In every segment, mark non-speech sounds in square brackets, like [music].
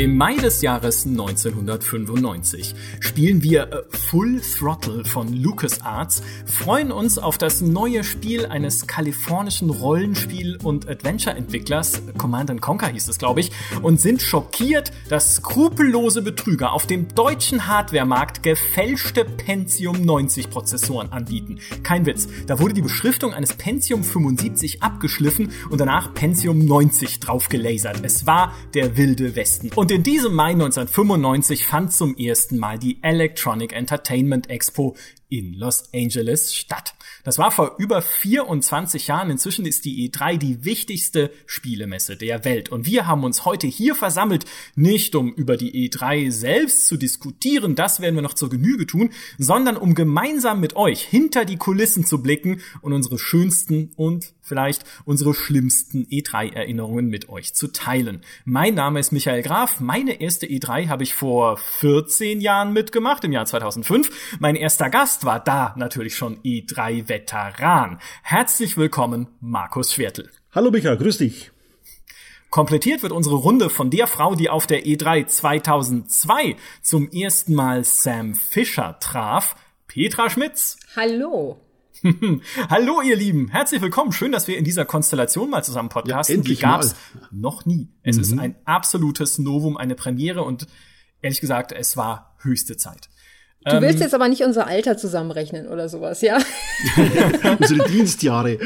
Im Mai des Jahres 1995 spielen wir äh, Full Throttle von LucasArts, freuen uns auf das neue Spiel eines kalifornischen Rollenspiel- und Adventure-Entwicklers, Command Conquer hieß es, glaube ich, und sind schockiert, dass skrupellose Betrüger auf dem deutschen Hardwaremarkt gefälschte Pentium 90 Prozessoren anbieten. Kein Witz, da wurde die Beschriftung eines Pentium 75 abgeschliffen und danach Pentium 90 draufgelasert. Es war der wilde Westen. Und in diesem Mai 1995 fand zum ersten Mal die Electronic Entertainment Expo in Los Angeles statt. Das war vor über 24 Jahren. Inzwischen ist die E3 die wichtigste Spielemesse der Welt. Und wir haben uns heute hier versammelt, nicht um über die E3 selbst zu diskutieren, das werden wir noch zur Genüge tun, sondern um gemeinsam mit euch hinter die Kulissen zu blicken und unsere schönsten und vielleicht unsere schlimmsten E3-Erinnerungen mit euch zu teilen. Mein Name ist Michael Graf. Meine erste E3 habe ich vor 14 Jahren mitgemacht, im Jahr 2005. Mein erster Gast war da natürlich schon E3-Veteran. Herzlich willkommen, Markus Schwertel. Hallo Michael, grüß dich. Komplettiert wird unsere Runde von der Frau, die auf der E3 2002 zum ersten Mal Sam Fischer traf, Petra Schmitz. Hallo. [laughs] Hallo ihr Lieben, herzlich willkommen. Schön, dass wir in dieser Konstellation mal zusammen podcasten. Ja, Die gab's mal. noch nie. Es mhm. ist ein absolutes Novum, eine Premiere und ehrlich gesagt, es war höchste Zeit. Du willst ähm, jetzt aber nicht unser Alter zusammenrechnen oder sowas, ja? [laughs] Unsere Dienstjahre.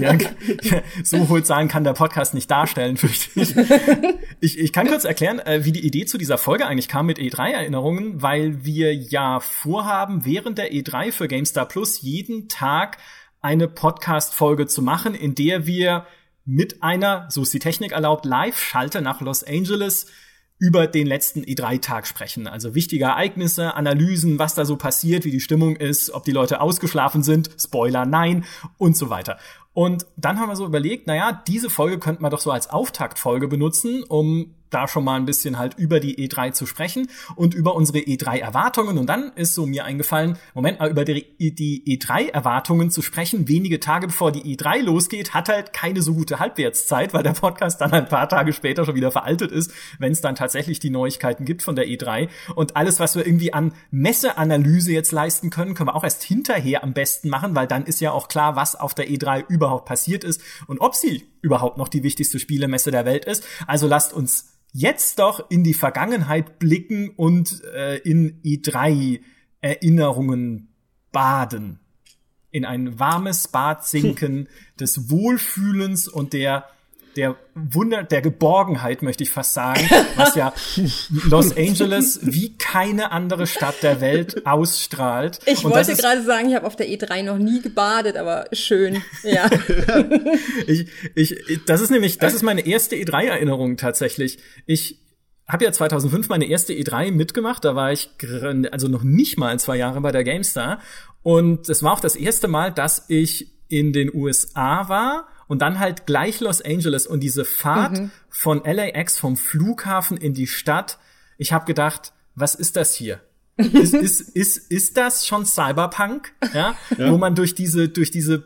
Ja. so hohe Zahlen kann der Podcast nicht darstellen, fürchte ich. ich. Ich kann kurz erklären, äh, wie die Idee zu dieser Folge eigentlich kam mit E3-Erinnerungen, weil wir ja vorhaben, während der E3 für GameStar Plus jeden Tag eine Podcast-Folge zu machen, in der wir mit einer, so ist die Technik erlaubt, Live-Schalte nach Los Angeles über den letzten E3-Tag sprechen. Also wichtige Ereignisse, Analysen, was da so passiert, wie die Stimmung ist, ob die Leute ausgeschlafen sind, Spoiler nein und so weiter. Und dann haben wir so überlegt, naja, diese Folge könnte man doch so als Auftaktfolge benutzen, um da schon mal ein bisschen halt über die E3 zu sprechen und über unsere E3-Erwartungen. Und dann ist so mir eingefallen, Moment mal, über die, die E3-Erwartungen zu sprechen, wenige Tage bevor die E3 losgeht, hat halt keine so gute Halbwertszeit, weil der Podcast dann ein paar Tage später schon wieder veraltet ist, wenn es dann tatsächlich die Neuigkeiten gibt von der E3. Und alles, was wir irgendwie an Messeanalyse jetzt leisten können, können wir auch erst hinterher am besten machen, weil dann ist ja auch klar, was auf der E3 überhaupt passiert ist und ob sie überhaupt noch die wichtigste Spielemesse der Welt ist. Also lasst uns jetzt doch in die Vergangenheit blicken und äh, in E3 Erinnerungen baden. In ein warmes Bad sinken des Wohlfühlens und der der Wunder, der Geborgenheit, möchte ich fast sagen, was ja [laughs] Los Angeles wie keine andere Stadt der Welt ausstrahlt. Ich Und wollte gerade sagen, ich habe auf der E3 noch nie gebadet, aber schön, ja. [laughs] ich, ich, das ist nämlich, das ist meine erste E3-Erinnerung tatsächlich. Ich habe ja 2005 meine erste E3 mitgemacht, da war ich also noch nicht mal zwei Jahre bei der GameStar. Und es war auch das erste Mal, dass ich in den USA war und dann halt gleich Los Angeles und diese Fahrt mhm. von LAX vom Flughafen in die Stadt. Ich habe gedacht, was ist das hier? ist, [laughs] ist, ist, ist das schon Cyberpunk? Ja? ja? Wo man durch diese, durch diese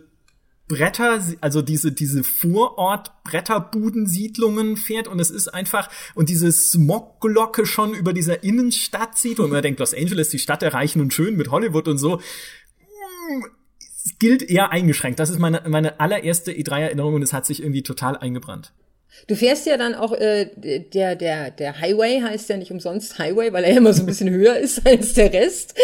Bretter, also diese, diese Vorort-Bretterbudensiedlungen fährt und es ist einfach, und diese Smogglocke schon über dieser Innenstadt sieht und man denkt, Los Angeles, die Stadt der Reichen und Schön mit Hollywood und so gilt eher eingeschränkt. Das ist meine, meine allererste E3-Erinnerung und es hat sich irgendwie total eingebrannt. Du fährst ja dann auch, äh, der, der, der Highway heißt ja nicht umsonst Highway, weil er [laughs] immer so ein bisschen höher ist [laughs] als der Rest.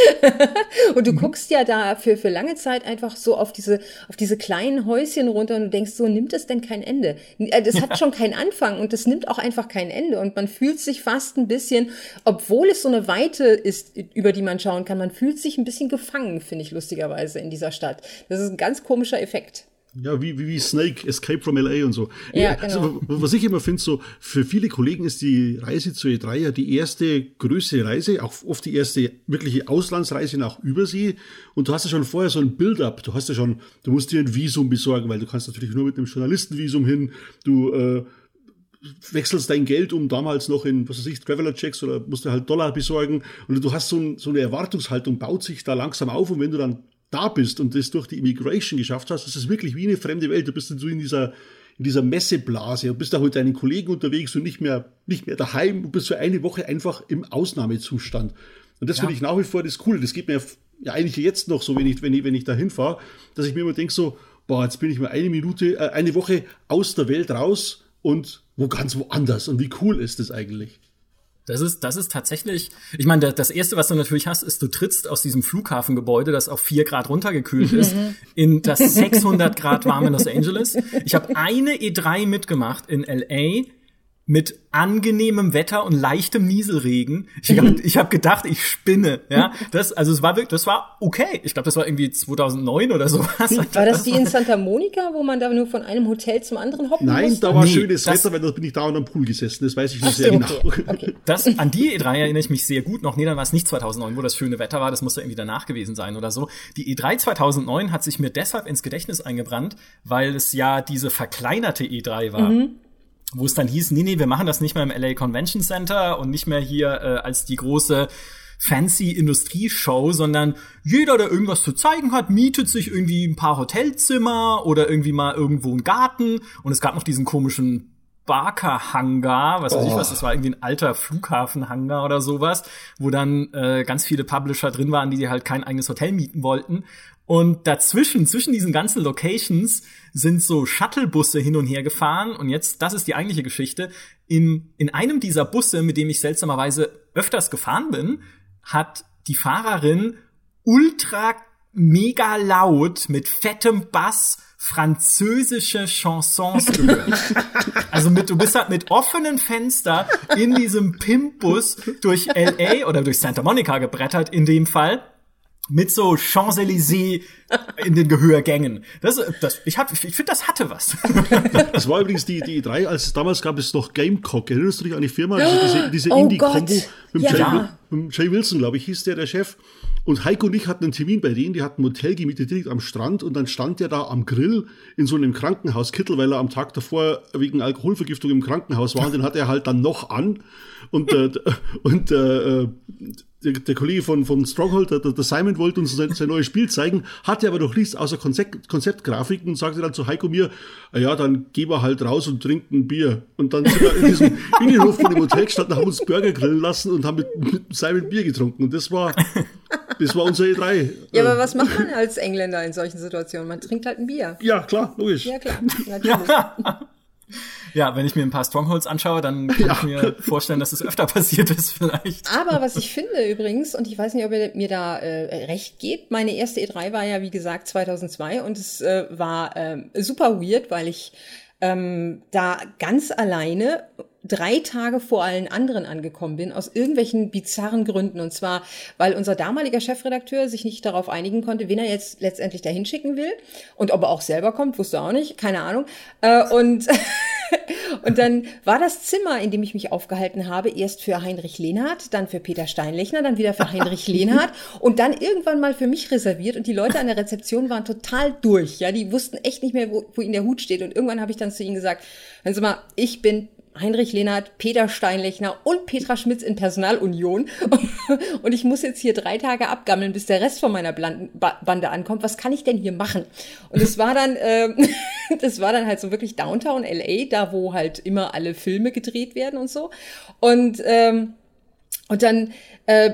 [laughs] und du mhm. guckst ja da für, für lange Zeit einfach so auf diese, auf diese kleinen Häuschen runter und du denkst, so nimmt es denn kein Ende? Äh, das hat schon keinen Anfang und das nimmt auch einfach kein Ende. Und man fühlt sich fast ein bisschen, obwohl es so eine Weite ist, über die man schauen kann, man fühlt sich ein bisschen gefangen, finde ich lustigerweise in dieser Stadt. Das ist ein ganz komischer Effekt. Ja, wie, wie, wie Snake, Escape from LA und so. Ja, genau. Also, was ich immer finde, so, für viele Kollegen ist die Reise zur E3 ja die erste größere Reise, auch oft die erste wirkliche Auslandsreise nach Übersee. Und du hast ja schon vorher so ein Build-up. Du hast ja schon, du musst dir ein Visum besorgen, weil du kannst natürlich nur mit einem Journalistenvisum hin. Du, äh, wechselst dein Geld um damals noch in, was weiß ich, Traveler-Checks oder musst du halt Dollar besorgen. Und du hast so, ein, so eine Erwartungshaltung, baut sich da langsam auf. Und wenn du dann da bist und das durch die Immigration geschafft hast, das ist wirklich wie eine fremde Welt. Du bist dann so in dieser, in dieser Messeblase und bist da mit deinen Kollegen unterwegs und nicht mehr, nicht mehr daheim und bist für eine Woche einfach im Ausnahmezustand. Und das ja. finde ich nach wie vor das Coole. Das geht mir ja eigentlich jetzt noch so, wenn ich, wenn ich, wenn ich da hinfahre, dass ich mir immer denke so, boah, jetzt bin ich mal eine Minute, äh, eine Woche aus der Welt raus und wo ganz woanders. Und wie cool ist das eigentlich? Das ist, das ist tatsächlich, ich meine, das erste, was du natürlich hast, ist, du trittst aus diesem Flughafengebäude, das auf vier Grad runtergekühlt ist, in das 600 Grad warme Los Angeles. Ich habe eine E3 mitgemacht in LA mit angenehmem Wetter und leichtem Nieselregen. Ich habe [laughs] ich hab gedacht, ich spinne. Ja, das also es war wirklich, das war okay. Ich glaube, das war irgendwie 2009 oder sowas. War das, [laughs] das die in Santa Monica, wo man da nur von einem Hotel zum anderen hoppen Nein, musste? da war nee, schönes das, Wetter, weil da bin ich da am Pool gesessen. Das weiß ich noch sehr okay, genau. Okay. Das an die E3 erinnere ich mich sehr gut noch. Nee, dann war es nicht 2009, wo das schöne Wetter war. Das muss ja irgendwie danach gewesen sein oder so. Die E3 2009 hat sich mir deshalb ins Gedächtnis eingebrannt, weil es ja diese verkleinerte E3 war. Mhm wo es dann hieß, nee, nee, wir machen das nicht mehr im LA Convention Center und nicht mehr hier äh, als die große fancy Industrieshow, sondern jeder, der irgendwas zu zeigen hat, mietet sich irgendwie ein paar Hotelzimmer oder irgendwie mal irgendwo einen Garten und es gab noch diesen komischen Barker Hangar, was weiß oh. ich was, das war irgendwie ein alter Flughafen Hangar oder sowas, wo dann äh, ganz viele Publisher drin waren, die halt kein eigenes Hotel mieten wollten und dazwischen, zwischen diesen ganzen Locations sind so Shuttlebusse hin und her gefahren. Und jetzt, das ist die eigentliche Geschichte. In, in einem dieser Busse, mit dem ich seltsamerweise öfters gefahren bin, hat die Fahrerin ultra mega laut mit fettem Bass französische Chansons gehört. [laughs] also mit, du bist halt mit offenen Fenster in diesem Pimpbus durch LA oder durch Santa Monica gebrettert in dem Fall mit so Champs-Élysées in den Gehörgängen. Das, das, ich hab, ich finde, das hatte was. Das war übrigens die, die E3, als damals gab es noch Gamecock. Erinnerst du dich an die Firma? [gasps] Also diese diese oh Indie-Combo mit, ja. mit Jay Wilson, glaube ich, hieß der, der Chef. Und Heiko und ich hatten einen Termin bei denen, die hatten ein Hotel gemietet direkt am Strand und dann stand der da am Grill in so einem Krankenhauskittel, weil er am Tag davor wegen Alkoholvergiftung im Krankenhaus war und den hat er halt dann noch an. Und, äh, [laughs] und äh, der, der Kollege von, von Stronghold, der, der Simon, wollte uns sein, sein neues Spiel zeigen, hatte aber noch nichts außer Konzept, Konzeptgrafiken und sagte dann zu Heiko mir, ah ja, dann gehen wir halt raus und trinken ein Bier. Und dann sind wir in diesem [laughs] Innenhof von dem Hotel gestanden, haben uns Burger grillen lassen und haben mit, mit Simon Bier getrunken. Und das war, [laughs] das war unser E3. Ja, aber was macht man als Engländer in solchen Situationen? Man trinkt halt ein Bier. Ja, klar, logisch. Ja, klar, [laughs] natürlich. Ja, wenn ich mir ein paar Strongholds anschaue, dann kann ja. ich mir vorstellen, dass es öfter passiert ist vielleicht. Aber was ich finde übrigens, und ich weiß nicht, ob ihr mir da äh, recht gebt, meine erste E3 war ja, wie gesagt, 2002 und es äh, war äh, super weird, weil ich ähm, da ganz alleine drei Tage vor allen anderen angekommen bin, aus irgendwelchen bizarren Gründen. Und zwar, weil unser damaliger Chefredakteur sich nicht darauf einigen konnte, wen er jetzt letztendlich dahin schicken will. Und ob er auch selber kommt, wusste er auch nicht, keine Ahnung. Äh, und, [laughs] und dann war das Zimmer, in dem ich mich aufgehalten habe, erst für Heinrich Lehnhardt, dann für Peter Steinlechner, dann wieder für [laughs] Heinrich Lehnhardt und dann irgendwann mal für mich reserviert. Und die Leute an der Rezeption waren total durch. Ja, die wussten echt nicht mehr, wo, wo ihnen der Hut steht. Und irgendwann habe ich dann zu ihnen gesagt, hören Sie mal, ich bin Heinrich Lehnert, Peter Steinlechner und Petra Schmitz in Personalunion. [laughs] Und ich muss jetzt hier drei Tage abgammeln, bis der Rest von meiner Bande ankommt. Was kann ich denn hier machen? Und es war dann, äh, [laughs] das war dann halt so wirklich Downtown LA, da wo halt immer alle Filme gedreht werden und so. Und ähm, und dann, äh,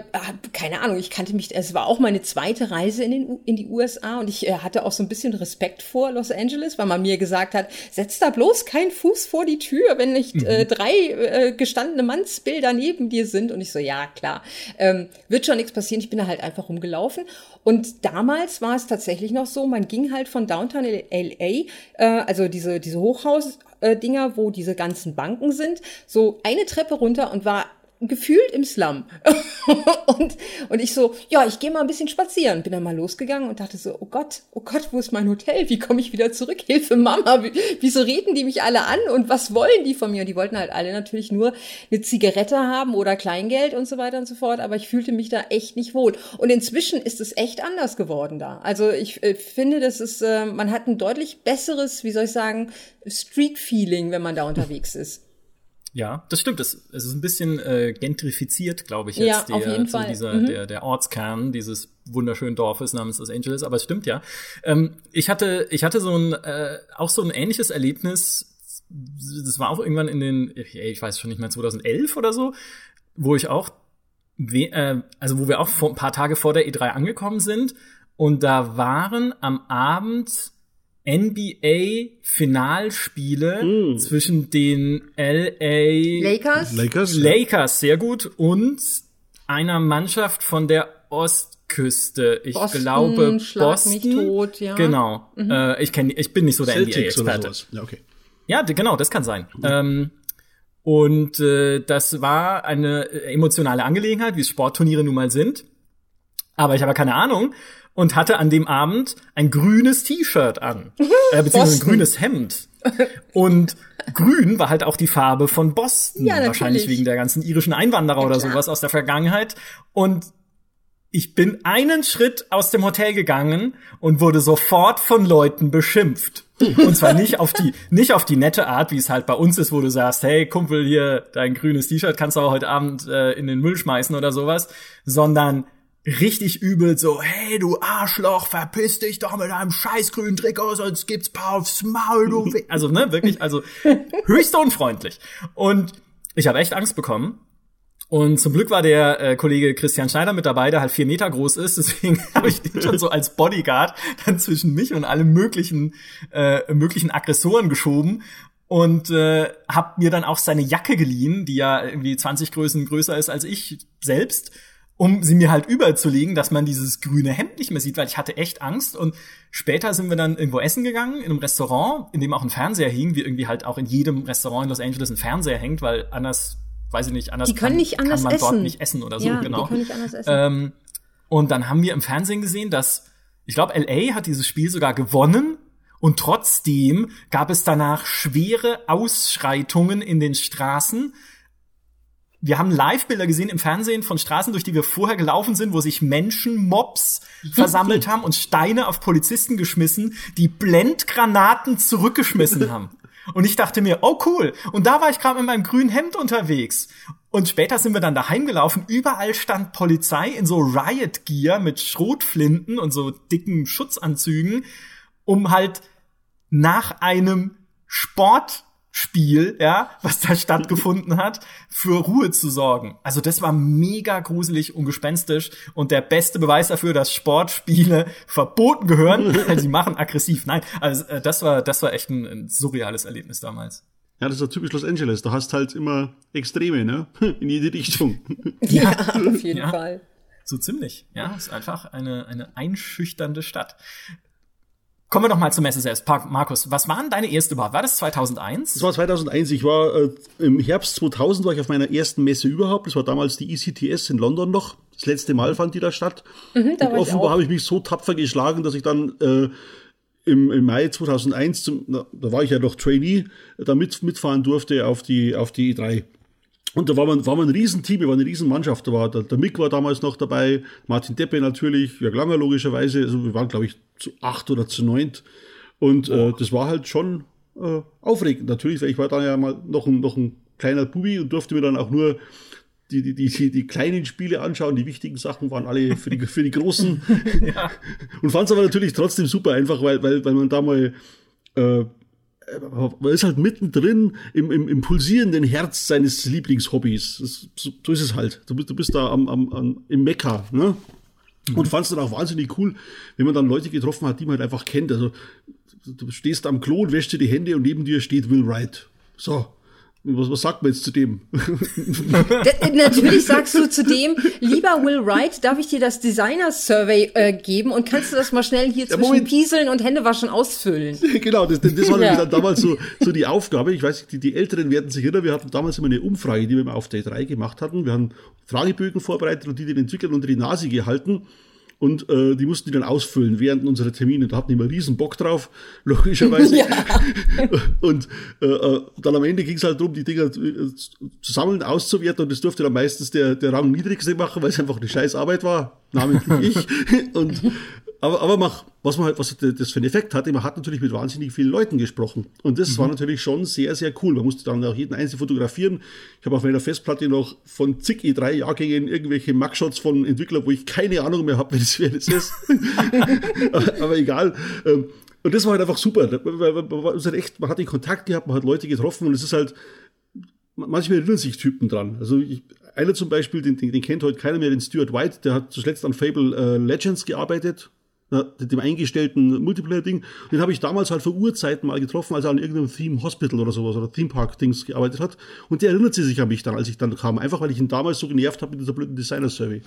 keine Ahnung, ich kannte mich, es war auch meine zweite Reise in, den, in die USA und ich äh, hatte auch so ein bisschen Respekt vor Los Angeles, weil man mir gesagt hat, setz da bloß keinen Fuß vor die Tür, wenn nicht äh, mhm. drei äh, gestandene Mannsbilder neben dir sind. Und ich so, ja, klar, ähm, wird schon nichts passieren. Ich bin da halt einfach rumgelaufen. Und damals war es tatsächlich noch so, man ging halt von Downtown LA, äh, also diese, diese Hochhaus-Dinger, wo diese ganzen Banken sind, so eine Treppe runter und war gefühlt im Slum. [laughs] und, und ich so, ja, ich gehe mal ein bisschen spazieren. Bin dann mal losgegangen und dachte so, oh Gott, oh Gott, wo ist mein Hotel? Wie komme ich wieder zurück? [laughs] Hilfe, Mama, wie, wieso reden die mich alle an und was wollen die von mir? Und die wollten halt alle natürlich nur eine Zigarette haben oder Kleingeld und so weiter und so fort. Aber ich fühlte mich da echt nicht wohl. Und inzwischen ist es echt anders geworden da. Also ich äh, finde, das ist, äh, man hat ein deutlich besseres, wie soll ich sagen, Street-Feeling, wenn man da unterwegs ist. Ja, das stimmt. Es, es ist ein bisschen äh, gentrifiziert, glaube ich, jetzt ja, der, auf jeden so dieser, mhm. der, der Ortskern dieses wunderschönen Dorfes namens Los Angeles. Aber es stimmt ja. Ähm, ich hatte, ich hatte so ein äh, auch so ein ähnliches Erlebnis das war auch irgendwann in den, ich weiß schon nicht mehr, 2011 oder so, wo ich auch, äh, also wo wir auch vor, ein paar Tage vor der E3 angekommen sind und da waren am Abend NBA-Finalspiele mm. zwischen den LA Lakers? Lakers, Lakers, sehr gut, und einer Mannschaft von der Ostküste. Ich Boston, glaube Schlag Boston. Mich tot, ja. Genau. Mhm. Äh, ich kenn, ich bin nicht so der NBA-Experte. Ja, okay. Ja, genau, das kann sein. Mhm. Ähm, und äh, das war eine emotionale Angelegenheit, wie es Sportturniere nun mal sind. Aber ich habe keine Ahnung und hatte an dem Abend ein grünes T-Shirt an, [laughs] äh, beziehungsweise ein grünes Hemd. Und grün war halt auch die Farbe von Boston, Ja, wahrscheinlich wegen der ganzen irischen Einwanderer oder klar. sowas aus der Vergangenheit. Und ich bin einen Schritt aus dem Hotel gegangen und wurde sofort von Leuten beschimpft. [laughs] Und zwar nicht auf die, nicht auf die nette Art, wie es halt bei uns ist, wo du sagst, hey Kumpel, hier dein grünes T-Shirt kannst du auch heute Abend äh, in den Müll schmeißen oder sowas, sondern richtig übel so, hey du Arschloch, verpiss dich doch mit deinem scheiß grünen Trikot, sonst gibt's paar aufs Maul, du [laughs] We Also, ne, wirklich, also [laughs] höchst unfreundlich. Und ich habe echt Angst bekommen. Und zum Glück war der äh, Kollege Christian Schneider mit dabei, der halt vier Meter groß ist. Deswegen [laughs] habe ich den schon so als Bodyguard dann zwischen mich und alle möglichen äh, möglichen Aggressoren geschoben und äh, habe mir dann auch seine Jacke geliehen, die ja irgendwie 20 Größen größer ist als ich selbst, um sie mir halt überzulegen, dass man dieses grüne Hemd nicht mehr sieht, weil ich hatte echt Angst. Und später sind wir dann irgendwo essen gegangen, in einem Restaurant, in dem auch ein Fernseher hing, wie irgendwie halt auch in jedem Restaurant in Los Angeles ein Fernseher hängt, weil anders weiß ich nicht, anders Die können kann, nicht anders kann man dort essen. nicht essen oder so, ja, genau. die können nicht anders essen. Ähm, und dann haben wir im Fernsehen gesehen, dass, ich glaube, LA hat dieses Spiel sogar gewonnen. Und trotzdem gab es danach schwere Ausschreitungen in den Straßen. Wir haben Live-Bilder gesehen im Fernsehen von Straßen, durch die wir vorher gelaufen sind, wo sich Menschenmobs versammelt [laughs] haben und Steine auf Polizisten geschmissen, die Blendgranaten zurückgeschmissen [laughs] haben. Und ich dachte mir, oh cool. Und da war ich gerade mit meinem grünen Hemd unterwegs. Und später sind wir dann daheim gelaufen. Überall stand Polizei in so Riot Gear mit Schrotflinten und so dicken Schutzanzügen, um halt nach einem Sportspiel, ja, was da stattgefunden hat, für Ruhe zu sorgen. Also das war mega gruselig und gespenstisch und der beste Beweis dafür, dass Sportspiele verboten gehören, weil [laughs] sie machen aggressiv. Nein, also äh, das war das war echt ein, ein surreales Erlebnis damals. Ja, das ist ja typisch Los Angeles. Da hast halt immer Extreme, ne? [laughs] In jede Richtung. [laughs] ja, auf jeden Ja. Fall. So ziemlich. Ja, ist einfach eine, eine einschüchternde Stadt. Kommen wir doch mal zur Messe selbst. Markus, was waren deine erste überhaupt? War das 2001? Das war 2001. Ich war äh, im Herbst 2000 war ich auf meiner ersten Messe überhaupt. Das war damals die ECTS in London noch. Das letzte Mal fand die da statt. Mhm, da offenbar habe ich mich so tapfer geschlagen, dass ich dann äh, im, im Mai 2001, zum, na, da war ich ja noch Trainee, da mit, mitfahren durfte auf die, auf die E3. Und da war man, war man ein Riesenteam, wir waren eine Riesenmannschaft. Da war, der, der Mick war damals noch dabei, Martin Deppe natürlich, Jörg Langer logischerweise. Also wir waren, glaube ich, zu acht oder zu neunt. Und äh, das war halt schon äh, aufregend. Natürlich, weil ich war dann ja mal noch ein, noch ein kleiner Bubi und durfte mir dann auch nur die, die, die, die, kleinen Spiele anschauen. Die wichtigen Sachen waren alle für die, für die großen. [laughs] Und fand es aber natürlich trotzdem super einfach, weil, weil, weil man da mal äh, man ist halt mittendrin im, im, im pulsierenden Herz seines Lieblingshobbys. Das, so, so ist es halt. Du bist, du bist da am, am, am, im Mekka, ne? Und fand es dann auch wahnsinnig cool, wenn man dann Leute getroffen hat, die man halt einfach kennt. Also du stehst am Klo und wäschst dir die Hände und neben dir steht Will Wright. So. Was, was sagt man jetzt zu dem? [laughs] Natürlich sagst du zu dem, lieber Will Wright, darf ich dir das Designer-Survey äh, geben und kannst du das mal schnell hier zwischen Moment. Pieseln und Händewaschen ausfüllen? [laughs] genau, das, das war Ja. nämlich dann damals so, so die Aufgabe. Ich weiß, nicht, die, die Älteren werden sich erinnern, wir hatten damals immer eine Umfrage, die wir auf der 3 gemacht hatten. Wir haben Fragebögen vorbereitet und die den Entwicklern unter die Nase gehalten. Und äh, die mussten die dann ausfüllen während unserer Termine. Da hatten die immer riesen Bock drauf, [laughs] logischerweise. [laughs] Und äh, äh, dann am Ende ging es halt darum, die Dinger äh, zu sammeln, auszuwerten. Und das durfte dann meistens der, der Rang niedrigste machen, weil es einfach eine scheiß Arbeit war, namentlich [laughs] ich. Und aber, aber mach, was man halt, was das für einen Effekt hatte, man hat natürlich mit wahnsinnig vielen Leuten gesprochen. Und das war natürlich schon sehr, sehr cool. Man musste dann auch jeden einzelnen fotografieren. Ich habe auf meiner Festplatte noch von zig E3-Jahrgängen irgendwelche Mugshots von Entwicklern, wo ich keine Ahnung mehr habe, wer das, wer das ist. [laughs] aber, aber egal. Ähm, Und das war halt einfach super. Man, hat echt, man hat den Kontakt gehabt, man hat Leute getroffen und es ist halt, manchmal erinnern sich Typen dran. Also ich, einer zum Beispiel, den, den, den kennt heute keiner mehr, den Stuart White, der hat zuletzt an Fable äh, Legends gearbeitet, dem eingestellten Multiplayer-Ding. Den habe ich damals halt vor Urzeiten mal getroffen, als er an irgendeinem Theme Hospital oder sowas oder Theme Park-Dings gearbeitet hat. Und der erinnert sich an mich dann, als ich dann kam, einfach weil ich ihn damals so genervt habe mit dieser blöden Designer-Survey.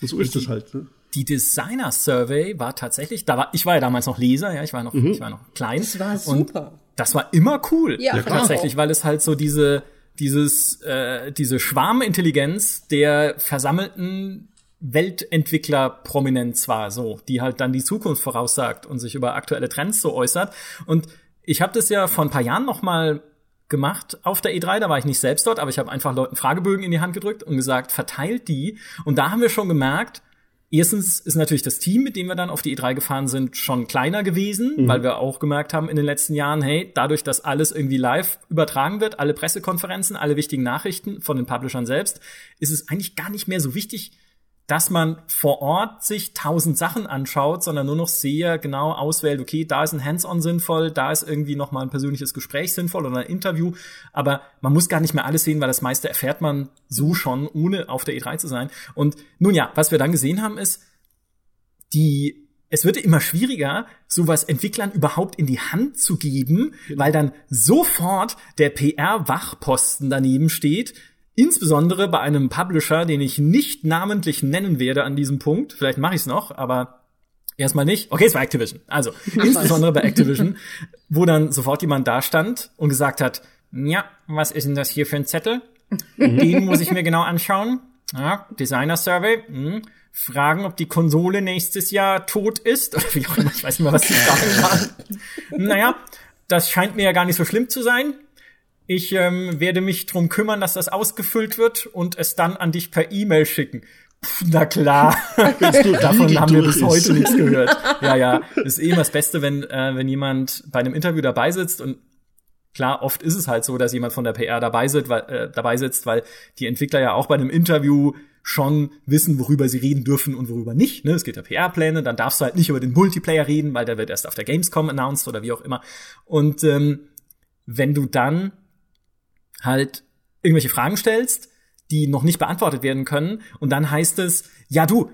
Und so ist die, das halt. Ne? Die Designer Survey war tatsächlich, da war, ich war ja damals noch Leser, ja, ich war noch, mhm. ich war noch klein. Das war super. Und das war immer cool. Ja, ja tatsächlich, weil es halt so diese, dieses, äh, diese Schwarmintelligenz der versammelten Weltentwickler-Prominenz war, so, die halt dann die Zukunft voraussagt und sich über aktuelle Trends so äußert. Und ich habe das ja vor ein paar Jahren noch mal gemacht auf der E3, da war ich nicht selbst dort, aber ich habe einfach Leuten Fragebögen in die Hand gedrückt und gesagt, verteilt die. Und da haben wir schon gemerkt, Erstens ist natürlich das Team, mit dem wir dann auf die E3 gefahren sind, schon kleiner gewesen, mhm. weil wir auch gemerkt haben in den letzten Jahren, hey, dadurch, dass alles irgendwie live übertragen wird, alle Pressekonferenzen, alle wichtigen Nachrichten von den Publishern selbst, ist es eigentlich gar nicht mehr so wichtig, dass man vor Ort sich tausend Sachen anschaut, sondern nur noch sehr genau auswählt, okay, da ist ein Hands-on sinnvoll, da ist irgendwie noch mal ein persönliches Gespräch sinnvoll oder ein Interview, aber man muss gar nicht mehr alles sehen, weil das meiste erfährt man so schon, ohne auf der E3 zu sein. Und nun ja, was wir dann gesehen haben, ist, die es wird immer schwieriger, sowas Entwicklern überhaupt in die Hand zu geben, weil dann sofort der PR-Wachposten daneben steht Insbesondere bei einem Publisher, den ich nicht namentlich nennen werde an diesem Punkt. Vielleicht mache ich es noch, aber erstmal nicht. Okay, es war Activision. Also, [laughs] insbesondere bei Activision, [laughs] wo dann sofort jemand da stand und gesagt hat, ja, was ist denn das hier für ein Zettel? Den muss ich mir genau anschauen. Ja, Designer Survey. Hm. Fragen, ob die Konsole nächstes Jahr tot ist. Oder wie auch immer, ich weiß nicht mehr, was die Fragen waren. Naja, das scheint mir ja gar nicht so schlimm zu sein. Ich ähm, werde mich drum kümmern, dass das ausgefüllt wird und es dann an dich per E-Mail schicken. Pff, na klar, [laughs] [laughs] davon haben wir bis heute nichts gehört. Ja, ja, ist eh immer das Beste, wenn äh, wenn jemand bei einem Interview dabei sitzt und Klar, oft ist es halt so, dass jemand von der PR dabei sitzt, weil, äh, dabei sitzt, weil die Entwickler ja auch bei einem Interview schon wissen, worüber sie reden dürfen und worüber nicht. Ne? Es geht ja PR-Pläne, dann darfst du halt nicht über den Multiplayer reden, weil der wird erst auf der Gamescom announced oder wie auch immer. Und ähm, wenn du dann halt irgendwelche Fragen stellst, die noch nicht beantwortet werden können. Und dann heißt es, ja du,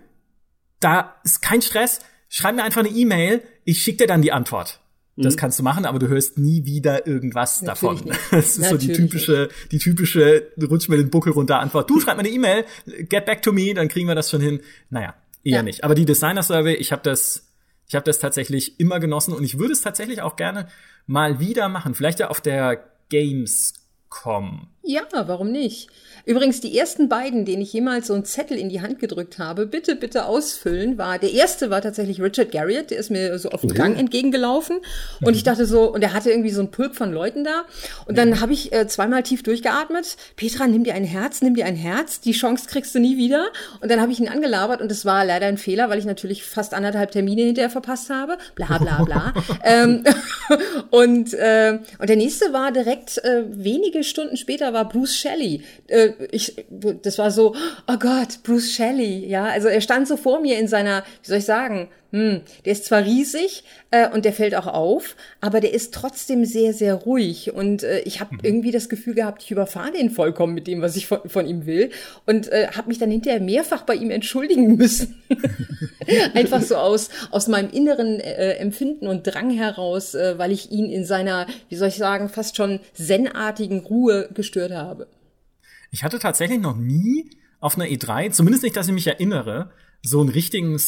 da ist kein Stress, schreib mir einfach eine E-Mail, ich schicke dir dann die Antwort. Das mhm. kannst du machen, aber du hörst nie wieder irgendwas Natürlich davon. Nicht. [laughs] Das ist Natürlich so die typische, die typische rutsch mir den Buckel runter Antwort. Du schreib mir eine E-Mail, get back to me, dann kriegen wir das schon hin. Naja, eher ja. nicht. Aber die Designer Survey, ich habe das, ich habe das tatsächlich immer genossen und ich würde es tatsächlich auch gerne mal wieder machen. Vielleicht ja auf der Games kommen. Ja, warum nicht? Übrigens, die ersten beiden, denen ich jemals so einen Zettel in die Hand gedrückt habe, bitte, bitte ausfüllen, war, der erste war tatsächlich Richard Garriott, der ist mir so auf dem Gang entgegengelaufen. Und ich dachte so, und er hatte irgendwie so einen Pulk von Leuten da. Und dann habe ich äh, zweimal tief durchgeatmet. Petra, nimm dir ein Herz, nimm dir ein Herz, die Chance kriegst du nie wieder. Und dann habe ich ihn angelabert und es war leider ein Fehler, weil ich natürlich fast anderthalb Termine hinterher verpasst habe. Bla bla bla. [laughs] ähm, [laughs] und, äh, und der nächste war direkt äh, wenige Stunden später war Bruce Shelley. Äh, ich, das war so, oh Gott, Bruce Shelley, ja. Also er stand so vor mir in seiner, wie soll ich sagen, hm, der ist zwar riesig äh, und der fällt auch auf, aber der ist trotzdem sehr, sehr ruhig. Und äh, ich habe mhm. irgendwie das Gefühl gehabt, ich überfahre den vollkommen mit dem, was ich von, von ihm will. Und äh, habe mich dann hinterher mehrfach bei ihm entschuldigen müssen. [laughs] Einfach so aus, aus meinem inneren äh, Empfinden und Drang heraus, äh, weil ich ihn in seiner, wie soll ich sagen, fast schon zenartigen Ruhe gestört habe. Ich hatte tatsächlich noch nie auf einer E3, zumindest nicht, dass ich mich erinnere, so einen richtigen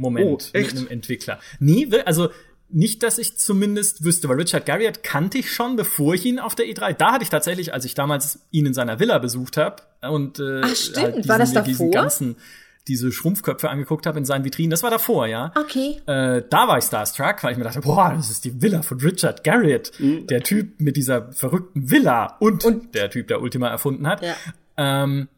Starstruck-Moment oh, mit einem Entwickler. Nee, also nicht, dass ich zumindest wüsste, weil Richard Garriott kannte ich schon, bevor ich ihn auf der E3. Da hatte ich tatsächlich, als ich damals ihn in seiner Villa besucht habe und äh, Ach, stimmt. Halt diesen, war das davor? diesen ganzen diese Schrumpfköpfe angeguckt habe in seinen Vitrinen. Das war davor, ja. Okay. Äh, da war ich starstruck, weil ich mir dachte, boah, das ist die Villa von Richard Garriott. Mhm. Der Typ mit dieser verrückten Villa und, und, der Typ, der Ultima erfunden hat. Ja. Ähm,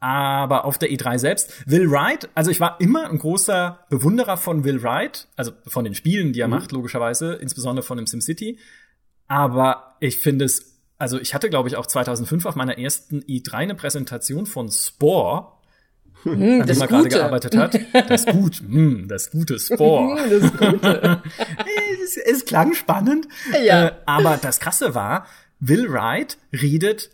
aber auf der E3 selbst, Will Wright, also ich war immer ein großer Bewunderer von Will Wright, also von den Spielen, die er mhm. macht, logischerweise, insbesondere von dem SimCity. Aber ich finde es, also ich hatte, glaube ich, auch 2005 auf meiner ersten E3 eine Präsentation von Spore, hm, an dem er gerade gearbeitet hat. Das Gut, hm, das gute Spore. das Gute. [laughs] es, es, klang spannend. Ja. Äh, aber das Krasse war, Will Wright redet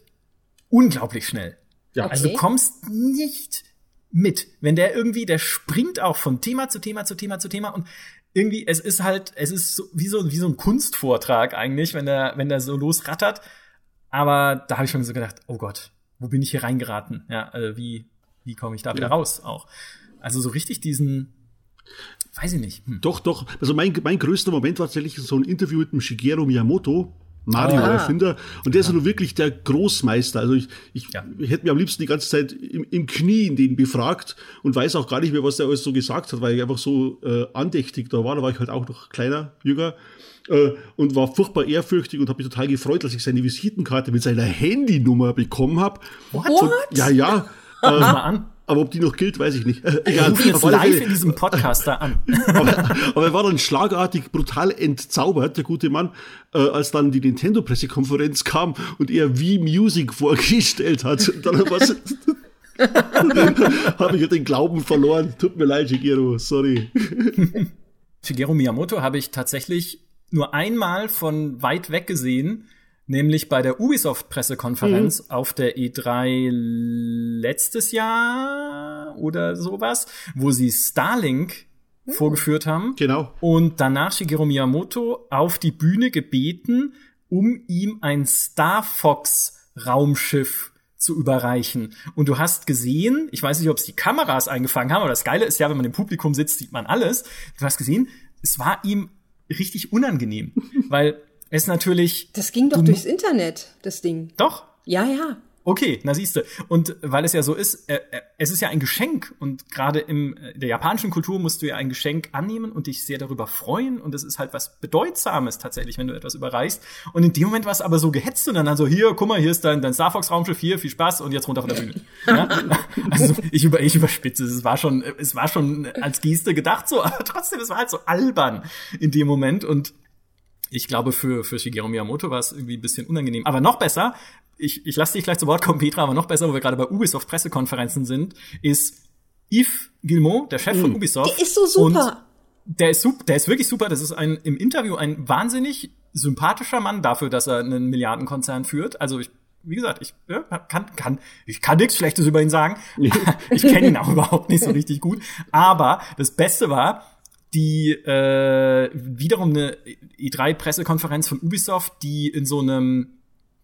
unglaublich schnell. Ja. Okay. Also du kommst nicht mit. Wenn der irgendwie, der springt auch von Thema zu Thema zu Thema zu Thema und irgendwie, es ist halt, es ist so, wie so, wie so ein Kunstvortrag eigentlich, wenn der, wenn der so losrattert. Aber da habe ich schon so gedacht, oh Gott, wo bin ich hier reingeraten? Ja, also wie, wie komme ich da wieder ja. raus auch? Also so richtig diesen, weiß ich nicht. Hm. Doch, doch. Also mein, mein größter Moment war tatsächlich so ein Interview mit dem Shigeru Miyamoto, Mario-Erfinder. Ah. Und der ist ja nur wirklich der Großmeister. Also ich, ich, ja. ich hätte mir am liebsten die ganze Zeit im, im Knie in den befragt und weiß auch gar nicht mehr, was der alles so gesagt hat, weil ich einfach so äh, andächtig da war. Da war ich halt auch noch kleiner, jünger. Äh, und war furchtbar ehrfürchtig und habe mich total gefreut, dass ich seine Visitenkarte mit seiner Handynummer bekommen habe. What? Und, ja, ja. Äh, mal an. Aber ob die noch gilt, weiß ich nicht. [laughs] Egal. Ruf jetzt live in diesem Podcast da an. [laughs] aber, aber, er war dann schlagartig brutal entzaubert, der gute Mann, äh, als dann die Nintendo-Pressekonferenz kam und er wie Music vorgestellt hat. Und dann was [laughs] habe ich den Glauben verloren. Tut mir leid, Shigeru, sorry. Shigeru Miyamoto habe ich tatsächlich nur einmal von weit weg gesehen nämlich bei der Ubisoft-Pressekonferenz mhm. auf der E3 letztes Jahr oder sowas, wo sie Starlink mhm. vorgeführt haben. Genau. Und danach Shigeru Miyamoto auf die Bühne gebeten, um ihm ein Star Fox Raumschiff zu überreichen. Und du hast gesehen, ich weiß nicht, ob es die Kameras eingefangen haben, aber das Geile ist ja, wenn man im Publikum sitzt, sieht man alles. Du hast gesehen, es war ihm richtig unangenehm, [laughs] weil ist natürlich. Das ging doch durchs Internet, das Ding. Doch? Ja, ja. Okay, na siehste. Und weil es ja so ist, äh, äh, es ist ja ein Geschenk und gerade in äh, der japanischen Kultur musst du ja ein Geschenk annehmen und dich sehr darüber freuen und es ist halt was Bedeutsames tatsächlich, wenn du etwas überreichst. Und in dem Moment war es aber so gehetzt und dann, dann so, hier, guck mal, hier ist dein, dein Star Fox Raumschiff, hier, viel Spaß und jetzt runter von der Bühne. [laughs] ja? Also ich, über, ich überspitze, es war schon, es war schon als Geste gedacht so, aber trotzdem, es war halt so albern in dem Moment und ich glaube, für, für Shigeru Miyamoto war es irgendwie ein bisschen unangenehm. Aber noch besser, ich, ich lasse dich gleich zu Wort kommen, Petra, aber noch besser, wo wir gerade bei Ubisoft Pressekonferenzen sind, ist Yves Guillemot, der Chef von mhm. Ubisoft. Der ist so super. der ist super, der ist wirklich super. Das ist ein im Interview ein wahnsinnig sympathischer Mann dafür, dass er einen Milliardenkonzern führt. Also ich wie gesagt, ich ja, kann, kann, ich kann nichts Schlechtes über ihn sagen. [laughs] ich kenne ihn auch überhaupt nicht so richtig gut. Aber das Beste war, die äh, wiederum eine E3-Pressekonferenz von Ubisoft, die in so einem,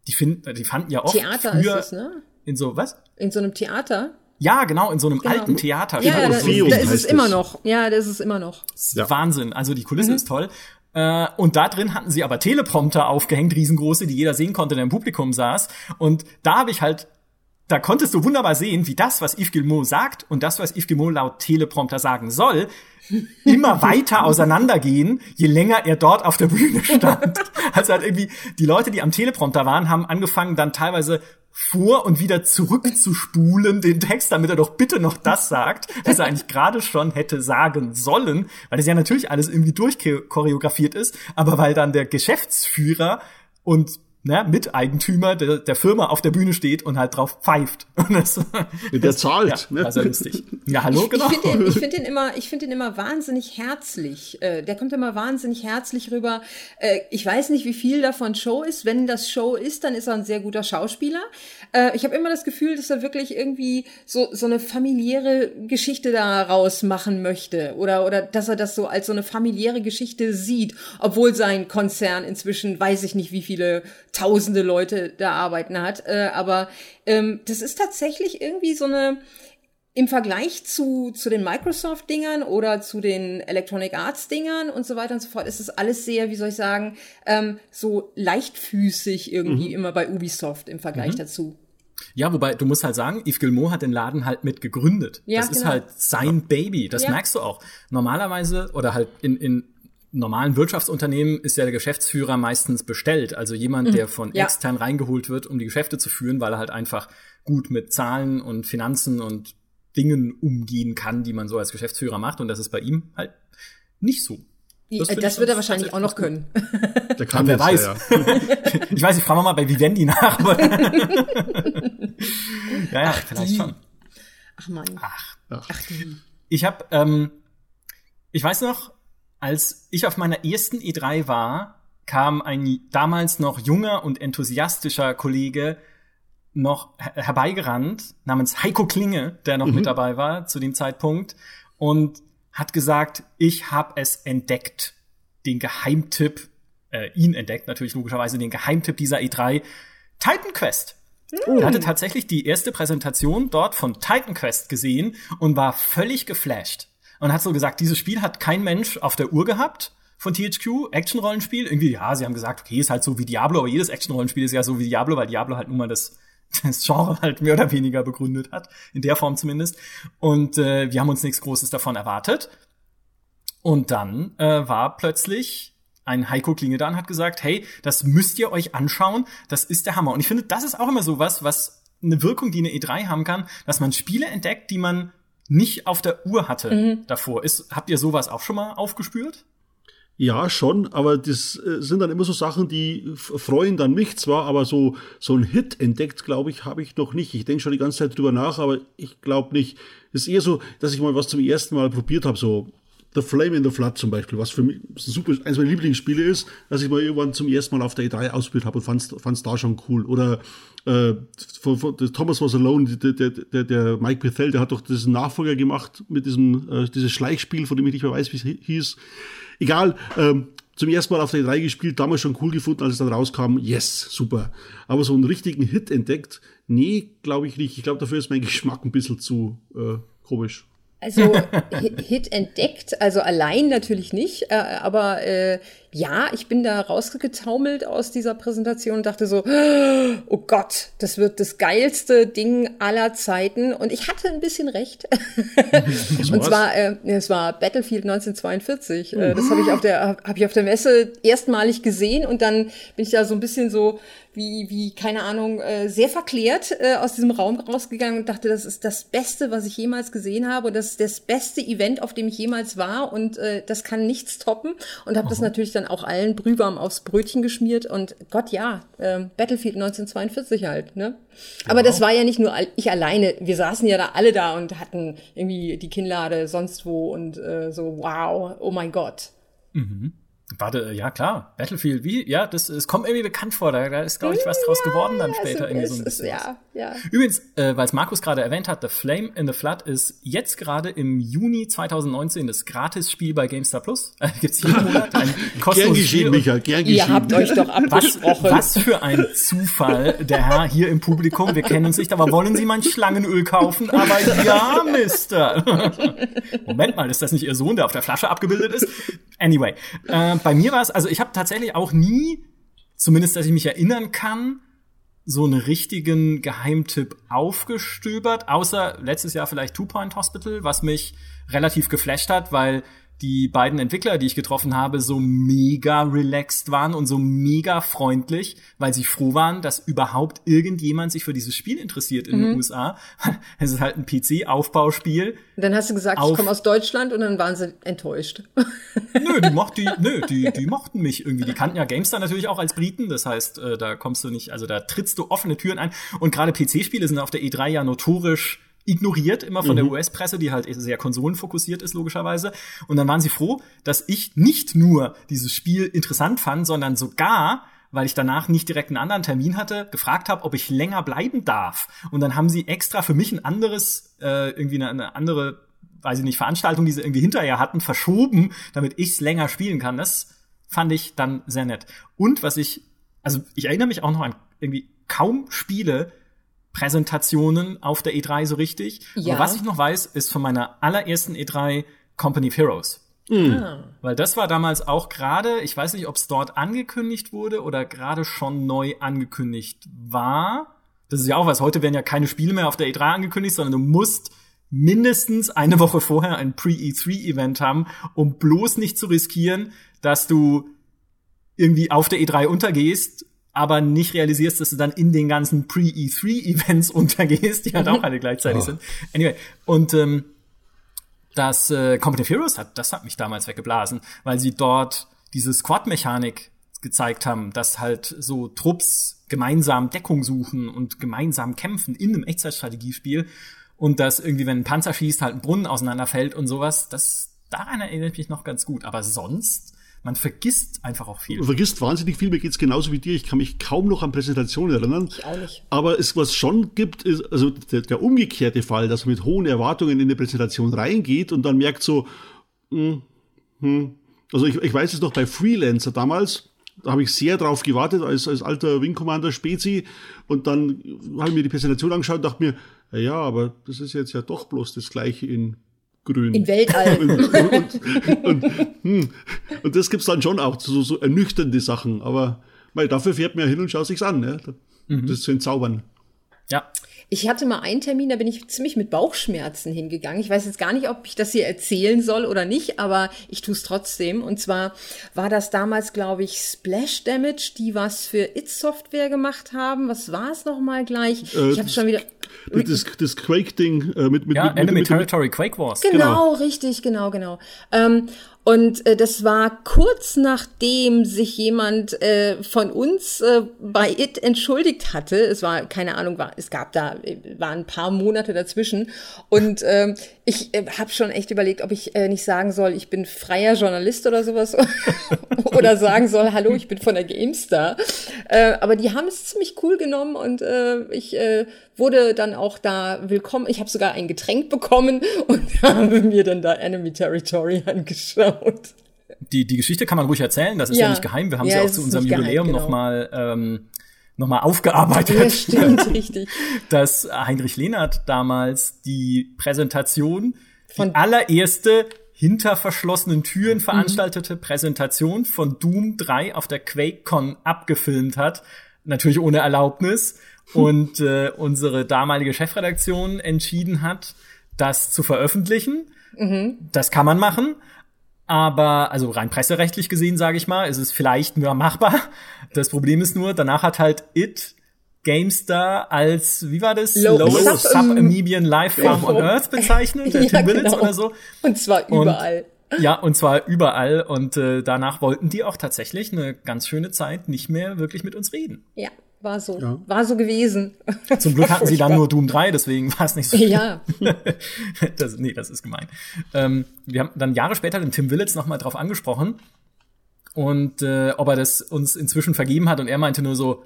die finden, die fanden ja oft Theater früher ist es, ne? In so was? In so einem Theater. Ja, genau, in so einem genau. alten Theater. Ja, ja da, da ist es immer noch. Ja, das ist immer noch. Ja. Wahnsinn. Also die Kulisse mhm. ist toll. Äh, und da drin hatten sie aber Teleprompter aufgehängt, riesengroße, die jeder sehen konnte, der im Publikum saß. Und da habe ich halt da konntest du wunderbar sehen, wie das, was Yves Gilmour sagt und das, was Yves Gilmour laut Teleprompter sagen soll, [laughs] immer weiter auseinandergehen, je länger er dort auf der Bühne stand. [laughs] Also halt irgendwie, die Leute, die am Teleprompter waren, haben angefangen dann teilweise vor und wieder zurück zu spulen, den Text, damit er doch bitte noch das sagt, was er eigentlich gerade schon hätte sagen sollen, weil das ja natürlich alles irgendwie durchchoreografiert ist, aber weil dann der Geschäftsführer und ne, Miteigentümer der, der Firma auf der Bühne steht und halt drauf pfeift. [laughs] Und das, der zahlt. Ja, ne? sehr lustig. Ja, hallo, genau. Ich finde ihn, find ihn immer, ich finde ihn immer wahnsinnig herzlich. Äh, der kommt immer wahnsinnig herzlich rüber. Äh, ich weiß nicht, wie viel davon Show ist. Wenn das Show ist, dann ist er ein sehr guter Schauspieler. Äh, ich habe immer das Gefühl, dass er wirklich irgendwie so, so eine familiäre Geschichte daraus machen möchte. Oder, oder dass er das so als so eine familiäre Geschichte sieht, obwohl sein Konzern inzwischen weiß ich nicht, wie viele tausende Leute da arbeiten hat. Äh, aber ähm, das ist tatsächlich irgendwie so eine, im Vergleich zu, zu den Microsoft-Dingern oder zu den Electronic Arts-Dingern und so weiter und so fort, ist es alles sehr, wie soll ich sagen, ähm, so leichtfüßig irgendwie mhm. immer bei Ubisoft im Vergleich mhm. dazu. Ja, wobei du musst halt sagen, Yves Gilmour hat den Laden halt mit gegründet. Ja, das genau. ist halt sein Baby. Das ja. merkst du auch. Normalerweise oder halt in, in normalen Wirtschaftsunternehmen ist ja der Geschäftsführer meistens bestellt. Also jemand, mhm. der von ja. extern reingeholt wird, um die Geschäfte zu führen, weil er halt einfach gut mit Zahlen und Finanzen und Dingen umgehen kann, die man so als Geschäftsführer macht. Und das ist bei ihm halt nicht so. Das, das wird er wahrscheinlich auch noch können. Der kann, wer weiß. Ja, [laughs] ich weiß, ich frage mal bei Vivendi nach. [laughs] ja, ja, Ach, vielleicht die. schon. Ach man. Ach. Ach. Ach ich habe, ähm, ich weiß noch, als ich auf meiner ersten E3 war, kam ein damals noch junger und enthusiastischer Kollege noch herbeigerannt, namens Heiko Klinge, der noch mhm. mit dabei war zu dem Zeitpunkt, und hat gesagt, ich habe es entdeckt, den Geheimtipp, äh, ihn entdeckt natürlich logischerweise, den Geheimtipp dieser E3, Titan Quest. Mhm. Er hatte tatsächlich die erste Präsentation dort von Titan Quest gesehen und war völlig geflasht. Und hat so gesagt, dieses Spiel hat kein Mensch auf der Uhr gehabt von THQ, Action-Rollenspiel. Irgendwie, ja, sie haben gesagt, okay, ist halt so wie Diablo, aber jedes Action-Rollenspiel ist ja so wie Diablo, weil Diablo halt nun mal das, [laughs] das Genre halt mehr oder weniger begründet hat, in der Form zumindest. Und äh, wir haben uns nichts Großes davon erwartet. Und dann äh, war plötzlich ein Heiko Klinge da und hat gesagt, hey, das müsst ihr euch anschauen, das ist der Hammer. Und ich finde, das ist auch immer so was, was eine Wirkung, die eine E3 haben kann, dass man Spiele entdeckt, die man nicht auf der Uhr hatte mhm. davor. Ist, habt ihr sowas auch schon mal aufgespürt? Ja, schon, aber das äh, sind dann immer so Sachen, die freuen dann mich zwar, aber so, so ein Hit entdeckt, glaube ich, habe ich noch nicht. Ich denke schon die ganze Zeit drüber nach, aber ich glaube nicht. Es ist eher so, dass ich mal was zum ersten Mal probiert habe, so The Flame in the Flood zum Beispiel, was für mich super, eines meiner Lieblingsspiele ist, dass ich mal irgendwann zum ersten Mal auf der E3 ausprobiert habe und fand es da schon cool. Oder äh, von, von, Thomas Was Alone, der, der, der, der Mike Bethel, der hat doch diesen Nachfolger gemacht mit diesem äh, dieses Schleichspiel, von dem ich nicht mehr weiß, wie es hieß. Egal, ähm, zum ersten Mal auf der E3 gespielt, damals schon cool gefunden, als es dann rauskam. Yes, super. Aber so einen richtigen Hit entdeckt, nee, glaube ich nicht. Ich glaube, dafür ist mein Geschmack ein bisschen zu äh, komisch. Also [laughs] Hit entdeckt, also allein natürlich nicht, äh, aber äh, ja, ich bin da rausgetaumelt aus dieser Präsentation und dachte so, oh Gott, das wird das geilste Ding aller Zeiten. Und ich hatte ein bisschen recht. [laughs] und zwar, äh, es war Battlefield 1942. Äh, das habe ich auf der, habe ich auf der Messe erstmalig gesehen und dann bin ich da so ein bisschen so wie, wie keine Ahnung, äh, sehr verklärt äh, aus diesem Raum rausgegangen und dachte, das ist das Beste, was ich jemals gesehen habe und das ist das beste Event, auf dem ich jemals war und äh, das kann nichts toppen und habe das natürlich dann auch allen Brühwarm aufs Brötchen geschmiert und Gott ja, äh, Battlefield 1942 halt, ne? Aber genau. das war ja nicht nur ich alleine, wir saßen ja da alle da und hatten irgendwie die Kinnlade sonst wo und äh, so wow, oh mein Gott. Mhm. Warte, ja klar, Battlefield, wie? Ja, das, es kommt irgendwie bekannt vor, da, da ist, glaube ich, was draus geworden dann später. Also, irgendwie so ein bisschen ja, ja. Übrigens, äh, weil es Markus gerade erwähnt hat, The Flame in the Flood ist jetzt gerade im Juni 2019 das Gratis-Spiel bei GameStar Plus. [laughs] Äh, gibt's jeden Monat ein kostenloses [laughs] gern geschehen, Micha, gern geschehen. Ihr habt euch doch abgesprochen. Was, was für ein Zufall, der Herr hier im Publikum, wir kennen uns nicht, aber wollen Sie mein Schlangenöl kaufen? Aber ja, Mister. [laughs] Moment mal, ist das nicht Ihr Sohn, der auf der Flasche abgebildet ist? Anyway, äh, bei mir war es, also ich habe tatsächlich auch nie, zumindest dass ich mich erinnern kann, so einen richtigen Geheimtipp aufgestöbert, außer letztes Jahr vielleicht Two Point Hospital, was mich relativ geflasht hat, weil die beiden Entwickler, die ich getroffen habe, so mega relaxed waren und so mega freundlich, weil sie froh waren, dass überhaupt irgendjemand sich für dieses Spiel interessiert in mhm. den USA. [laughs] Es ist halt ein PC-Aufbauspiel. Dann hast du gesagt, ich komme aus Deutschland und dann waren sie enttäuscht. [laughs] Nö, die, mocht, die, [laughs] nö die, die mochten mich irgendwie. Die kannten ja GameStar natürlich auch als Briten. Das heißt, äh, da kommst du nicht, also da trittst du offene Türen ein. Und gerade PC-Spiele sind auf der E3 ja notorisch ignoriert immer von mhm. der US-Presse, die halt sehr konsolenfokussiert ist, logischerweise. Und dann waren sie froh, dass ich nicht nur dieses Spiel interessant fand, sondern sogar weil ich danach nicht direkt einen anderen Termin hatte, gefragt habe, ob ich länger bleiben darf. Und dann haben sie extra für mich ein anderes, äh, irgendwie eine, eine andere, weiß ich nicht, Veranstaltung, die sie irgendwie hinterher hatten, verschoben, damit ich es länger spielen kann. Das fand ich dann sehr nett. Und was ich, also ich erinnere mich auch noch an irgendwie kaum Spiele, Präsentationen auf der E3 so richtig. Ja. Aber was ich noch weiß, ist von meiner allerersten E3 Company of Heroes. Mhm. Ah. Weil das war damals auch gerade, ich weiß nicht, ob es dort angekündigt wurde oder gerade schon neu angekündigt war. Das ist ja auch was. Heute werden ja keine Spiele mehr auf der E3 angekündigt, sondern du musst mindestens eine Woche vorher ein Pre-E3-Event haben, um bloß nicht zu riskieren, dass du irgendwie auf der E3 untergehst aber nicht realisierst, dass du dann in den ganzen Pre-E3-Events [laughs] untergehst, die halt auch alle gleichzeitig oh. sind. Anyway, und ähm, das äh, of Heroes hat, das hat mich damals weggeblasen, weil sie dort diese Squad-Mechanik gezeigt haben, dass halt so Trupps gemeinsam Deckung suchen und gemeinsam kämpfen in einem Echtzeitstrategiespiel. und dass irgendwie, wenn ein Panzer schießt, halt ein Brunnen auseinanderfällt und sowas. Das, daran erinnere ich mich noch ganz gut. Aber sonst, man vergisst einfach auch viel. Man vergisst wahnsinnig viel. Mir geht's genauso wie dir. Ich kann mich kaum noch an Präsentationen erinnern. Ich auch nicht. Aber es, was schon gibt, ist, also der, der umgekehrte Fall, dass man mit hohen Erwartungen in eine Präsentation reingeht und dann merkt so, hm, hm. Also ich, ich weiß es noch bei Freelancer damals, da habe ich sehr drauf gewartet als, als alter Wing Commander Spezi und dann habe ich mir die Präsentation angeschaut und dachte mir, ja, aber das ist jetzt ja doch bloß das gleiche in grün. In Weltall. [laughs] und, und, und, [laughs] hm. und das gibt's dann schon auch, so, so ernüchternde Sachen. Aber weil dafür fährt man ja hin und schaut sich's an. Ne? Das sind Zaubern. Ja. Ich hatte mal einen Termin, da bin ich ziemlich mit Bauchschmerzen hingegangen. Ich weiß jetzt gar nicht, ob ich das hier erzählen soll oder nicht, aber ich tue es trotzdem. Und zwar war das damals, glaube ich, Splash Damage, die was für It-Software gemacht haben. Was war es nochmal gleich? Äh, ich habe schon wieder. Das, das Quake-Ding äh, mit, mit, ja, mit, Enemy mit, Territory Quake Wars. Genau, genau. richtig, genau, genau. Ähm, und äh, das war kurz nachdem sich jemand äh, von uns äh, bei It entschuldigt hatte. Es war, keine Ahnung, war, es gab da, äh, waren ein paar Monate dazwischen. Und ähm, ich äh, habe schon echt überlegt, ob ich äh, nicht sagen soll, ich bin freier Journalist oder sowas. [laughs] oder sagen soll, hallo, ich bin von der GameStar. Äh, aber die haben es ziemlich cool genommen und äh, ich äh, wurde dann auch da willkommen. Ich habe sogar ein Getränk bekommen und [laughs] habe mir dann da Enemy Territory angeschaut. Die, die Geschichte kann man ruhig erzählen, das ist ja, ja nicht geheim. Wir haben ja, sie auch zu unserem Jubiläum genau. nochmal ähm, noch aufgearbeitet. Ja, stimmt, [laughs] richtig. Dass Heinrich Lehnert damals die Präsentation, von die allererste hinter verschlossenen Türen mhm. veranstaltete mhm. Präsentation von Doom 3 auf der QuakeCon abgefilmt hat. Natürlich ohne Erlaubnis [laughs] und äh, unsere damalige Chefredaktion entschieden hat, das zu veröffentlichen. Mhm. Das kann man machen, aber also rein presserechtlich gesehen, sage ich mal, ist es vielleicht nur machbar. Das Problem ist nur, danach hat halt It GameStar als, wie war das? Low Lowest Sub-Amibian Life Farm on Earth bezeichnet, [laughs] ja, Tim Willits genau. oder so. Und zwar überall. Und, ja, und zwar überall. Und äh, danach wollten die auch tatsächlich eine ganz schöne Zeit nicht mehr wirklich mit uns reden. Ja, war so, ja. war so gewesen. [laughs] Zum Glück hatten sie dann nur Doom 3, deswegen war es nicht so. Ja. [laughs] das, nee, das ist gemein. Ähm, wir haben dann Jahre später den Tim Willits nochmal drauf angesprochen und äh, ob er das uns inzwischen vergeben hat und er meinte nur so,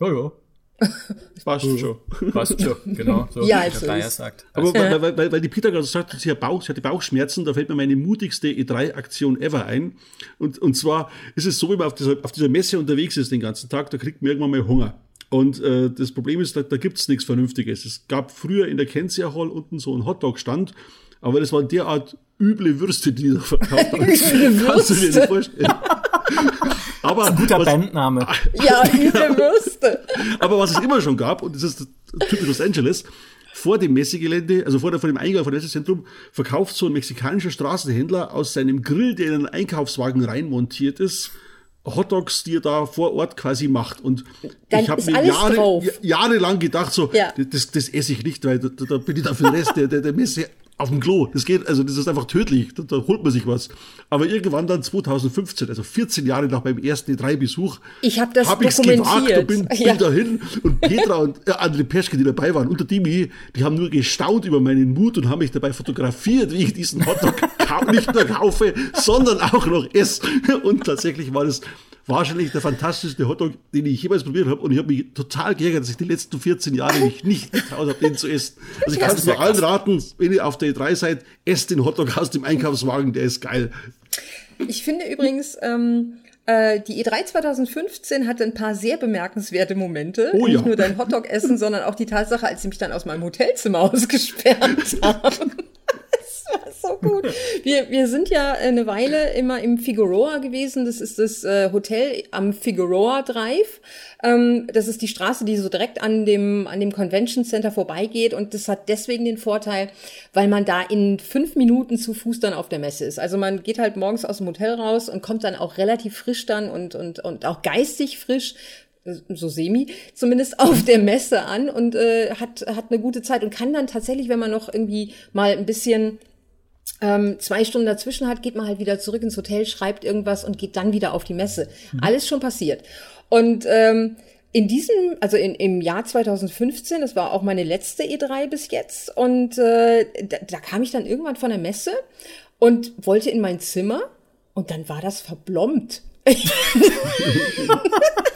ja, ja, [laughs] Passt schon. Passt schon, genau. So ja, also der sagt. Aber weil, weil, weil, weil die Peter gerade sagt, sie hat, Bauch, sie hatte Bauchschmerzen, da fällt mir meine mutigste E3-Aktion ever ein. Und, und zwar ist es so, wenn man auf dieser, auf dieser Messe unterwegs ist den ganzen Tag, da kriegt man irgendwann mal Hunger. Und äh, das Problem ist, da, da gibt es nichts Vernünftiges. Es gab früher in der Kensia Hall unten so einen Hotdog-Stand, aber das waren derart üble Würste, die da verkauft haben. [laughs] üble Würste? Kannst du dir nicht vorstellen. Aber ein guter was, Bandname. [laughs] Ja, üble Würste. Aber was es immer schon gab, und das ist typisch Los Angeles, vor dem Messegelände, also vor, der, vor dem Eingang von dem Messezentrum, verkauft so ein mexikanischer Straßenhändler aus seinem Grill, der in einen Einkaufswagen reinmontiert ist, Hotdogs, die er da vor Ort quasi macht. Und Dann ich habe mir Jahre, jahrelang gedacht, so, ja. das, das esse ich nicht, weil da, da bin ich dann für den Rest der, der, der Messe auf dem Klo. Das geht, also das ist einfach tödlich. Da, da, holt man sich was. Aber irgendwann dann 2015, also 14 Jahre nach meinem ersten E3-Besuch, ich habe das hab dokumentiert. gewagt und bin, ja. bin dahin und Petra und äh, André Peschke, die dabei waren, und Dimi, die haben nur gestaunt über meinen Mut und haben mich dabei fotografiert, wie ich diesen Hotdog [laughs] nicht nur kaufe, sondern auch noch esse. Und tatsächlich war das wahrscheinlich der fantastischste Hotdog, den ich jemals probiert habe. Und ich habe mich total geärgert, dass ich die letzten 14 Jahre mich nicht getraut habe, den zu essen. Also ich kann es nur allen raten, wenn ihr auf der E3 seid, esst den Hotdog aus dem Einkaufswagen, der ist geil. Ich finde übrigens, ähm, äh, die E3 2015 hatte ein paar sehr bemerkenswerte Momente. Oh, Nicht ja. nur dein Hotdog essen, sondern auch die Tatsache, als sie mich dann aus meinem Hotelzimmer [laughs] ausgesperrt haben [laughs] so gut. Wir, wir sind ja eine Weile immer im Figueroa gewesen. Das ist das äh, Hotel am Figueroa Drive. Ähm, das ist die Straße, die so direkt an dem, an dem Convention Center vorbeigeht. Und das hat deswegen den Vorteil, weil man da in fünf Minuten zu Fuß dann auf der Messe ist. Also man geht halt morgens aus dem Hotel raus und kommt dann auch relativ frisch dann und, und, und auch geistig frisch so semi zumindest auf der Messe an und äh, hat hat eine gute Zeit und kann dann tatsächlich, wenn man noch irgendwie mal ein bisschen ähm, zwei Stunden dazwischen hat, geht man halt wieder zurück ins Hotel, schreibt irgendwas und geht dann wieder auf die Messe. Mhm. Alles schon passiert. Und ähm, in diesem, also in, im Jahr 2015, das war auch meine letzte E3 bis jetzt, und äh, da, da kam ich dann irgendwann von der Messe und wollte in mein Zimmer und dann war das verblombt. [laughs] [laughs]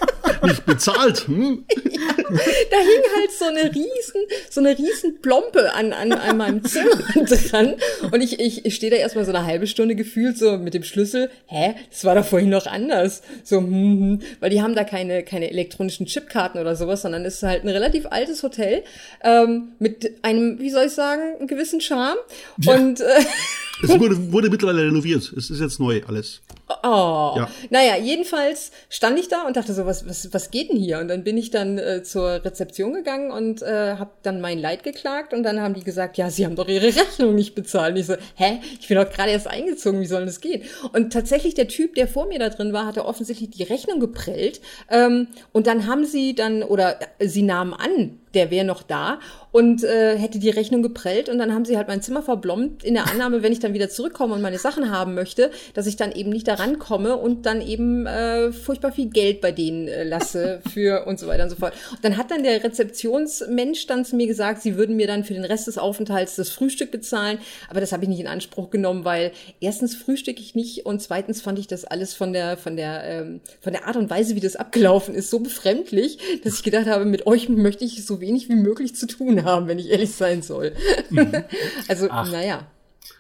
nicht bezahlt. Hm? Ja, [laughs] da hing halt so eine riesen, so eine riesen Plompe an, an, an meinem Zimmer [laughs] dran. Und ich, ich, ich stehe da erstmal so eine halbe Stunde gefühlt so mit dem Schlüssel. Hä? Das war doch vorhin noch anders. So, hm, hm. Weil die haben da keine, keine elektronischen Chipkarten oder sowas, sondern es ist halt ein relativ altes Hotel ähm, mit einem, wie soll ich sagen, einen gewissen Charme. Ja. Und äh, [laughs] es wurde, wurde mittlerweile renoviert. Es ist jetzt neu alles. Oh. Ja. Naja, jedenfalls stand ich da und dachte so, was, was, was geht denn hier? Und dann bin ich dann äh, zur Rezeption gegangen und äh, habe dann mein Leid geklagt und dann haben die gesagt, ja, sie haben doch ihre Rechnung nicht bezahlt. Und ich so, hä? Ich bin doch gerade erst eingezogen, wie soll das gehen? Und tatsächlich der Typ, der vor mir da drin war, hatte offensichtlich die Rechnung geprellt. Ähm, und dann haben sie dann, oder äh, sie nahmen an, der wäre noch da und äh, hätte die Rechnung geprellt und dann haben sie halt mein Zimmer verblombt in der Annahme, wenn ich dann wieder zurückkomme und meine Sachen haben möchte, dass ich dann eben nicht da rankomme und dann eben äh, furchtbar viel Geld bei denen äh, lasse [laughs] für und so weiter und so fort. Und dann hat dann der Rezeptionsmensch dann zu mir gesagt, sie würden mir dann für den Rest des Aufenthalts das Frühstück bezahlen, aber das habe ich nicht in Anspruch genommen, weil erstens frühstücke ich nicht und zweitens fand ich das alles von der von der ähm, von der Art und Weise, wie das abgelaufen ist, so befremdlich, dass ich gedacht habe, mit euch möchte ich so wenig wie möglich zu tun haben, wenn ich ehrlich sein soll. Mhm. [laughs] also, Ach. naja.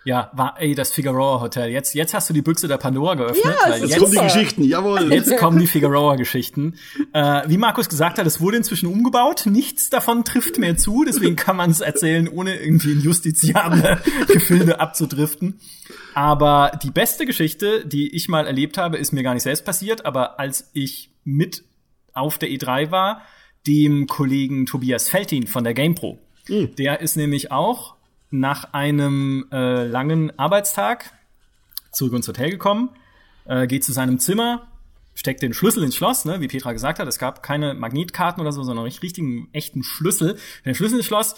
Ja, war, ey, das Figueroa Hotel. Jetzt, jetzt hast du die Büchse der Pandora geöffnet. Ja, jetzt, jetzt kommen die Geschichten, jawohl. Jetzt [laughs] kommen die Figueroa Geschichten. Äh, wie Markus gesagt hat, es wurde inzwischen umgebaut. Nichts davon trifft mehr zu. Deswegen kann man es erzählen, ohne irgendwie in justiziable [laughs] Gefilde abzudriften. Aber die beste Geschichte, die ich mal erlebt habe, ist mir gar nicht selbst passiert. Aber als ich mit auf der E3 war, dem Kollegen Tobias Feltin von der GamePro. Mhm. Der ist nämlich auch nach einem äh, langen Arbeitstag zurück ins Hotel gekommen, äh, geht zu seinem Zimmer, steckt den Schlüssel ins Schloss, ne, wie Petra gesagt hat. Es gab keine Magnetkarten oder so, sondern einen richtigen, echten Schlüssel. Den Schlüssel ins Schloss,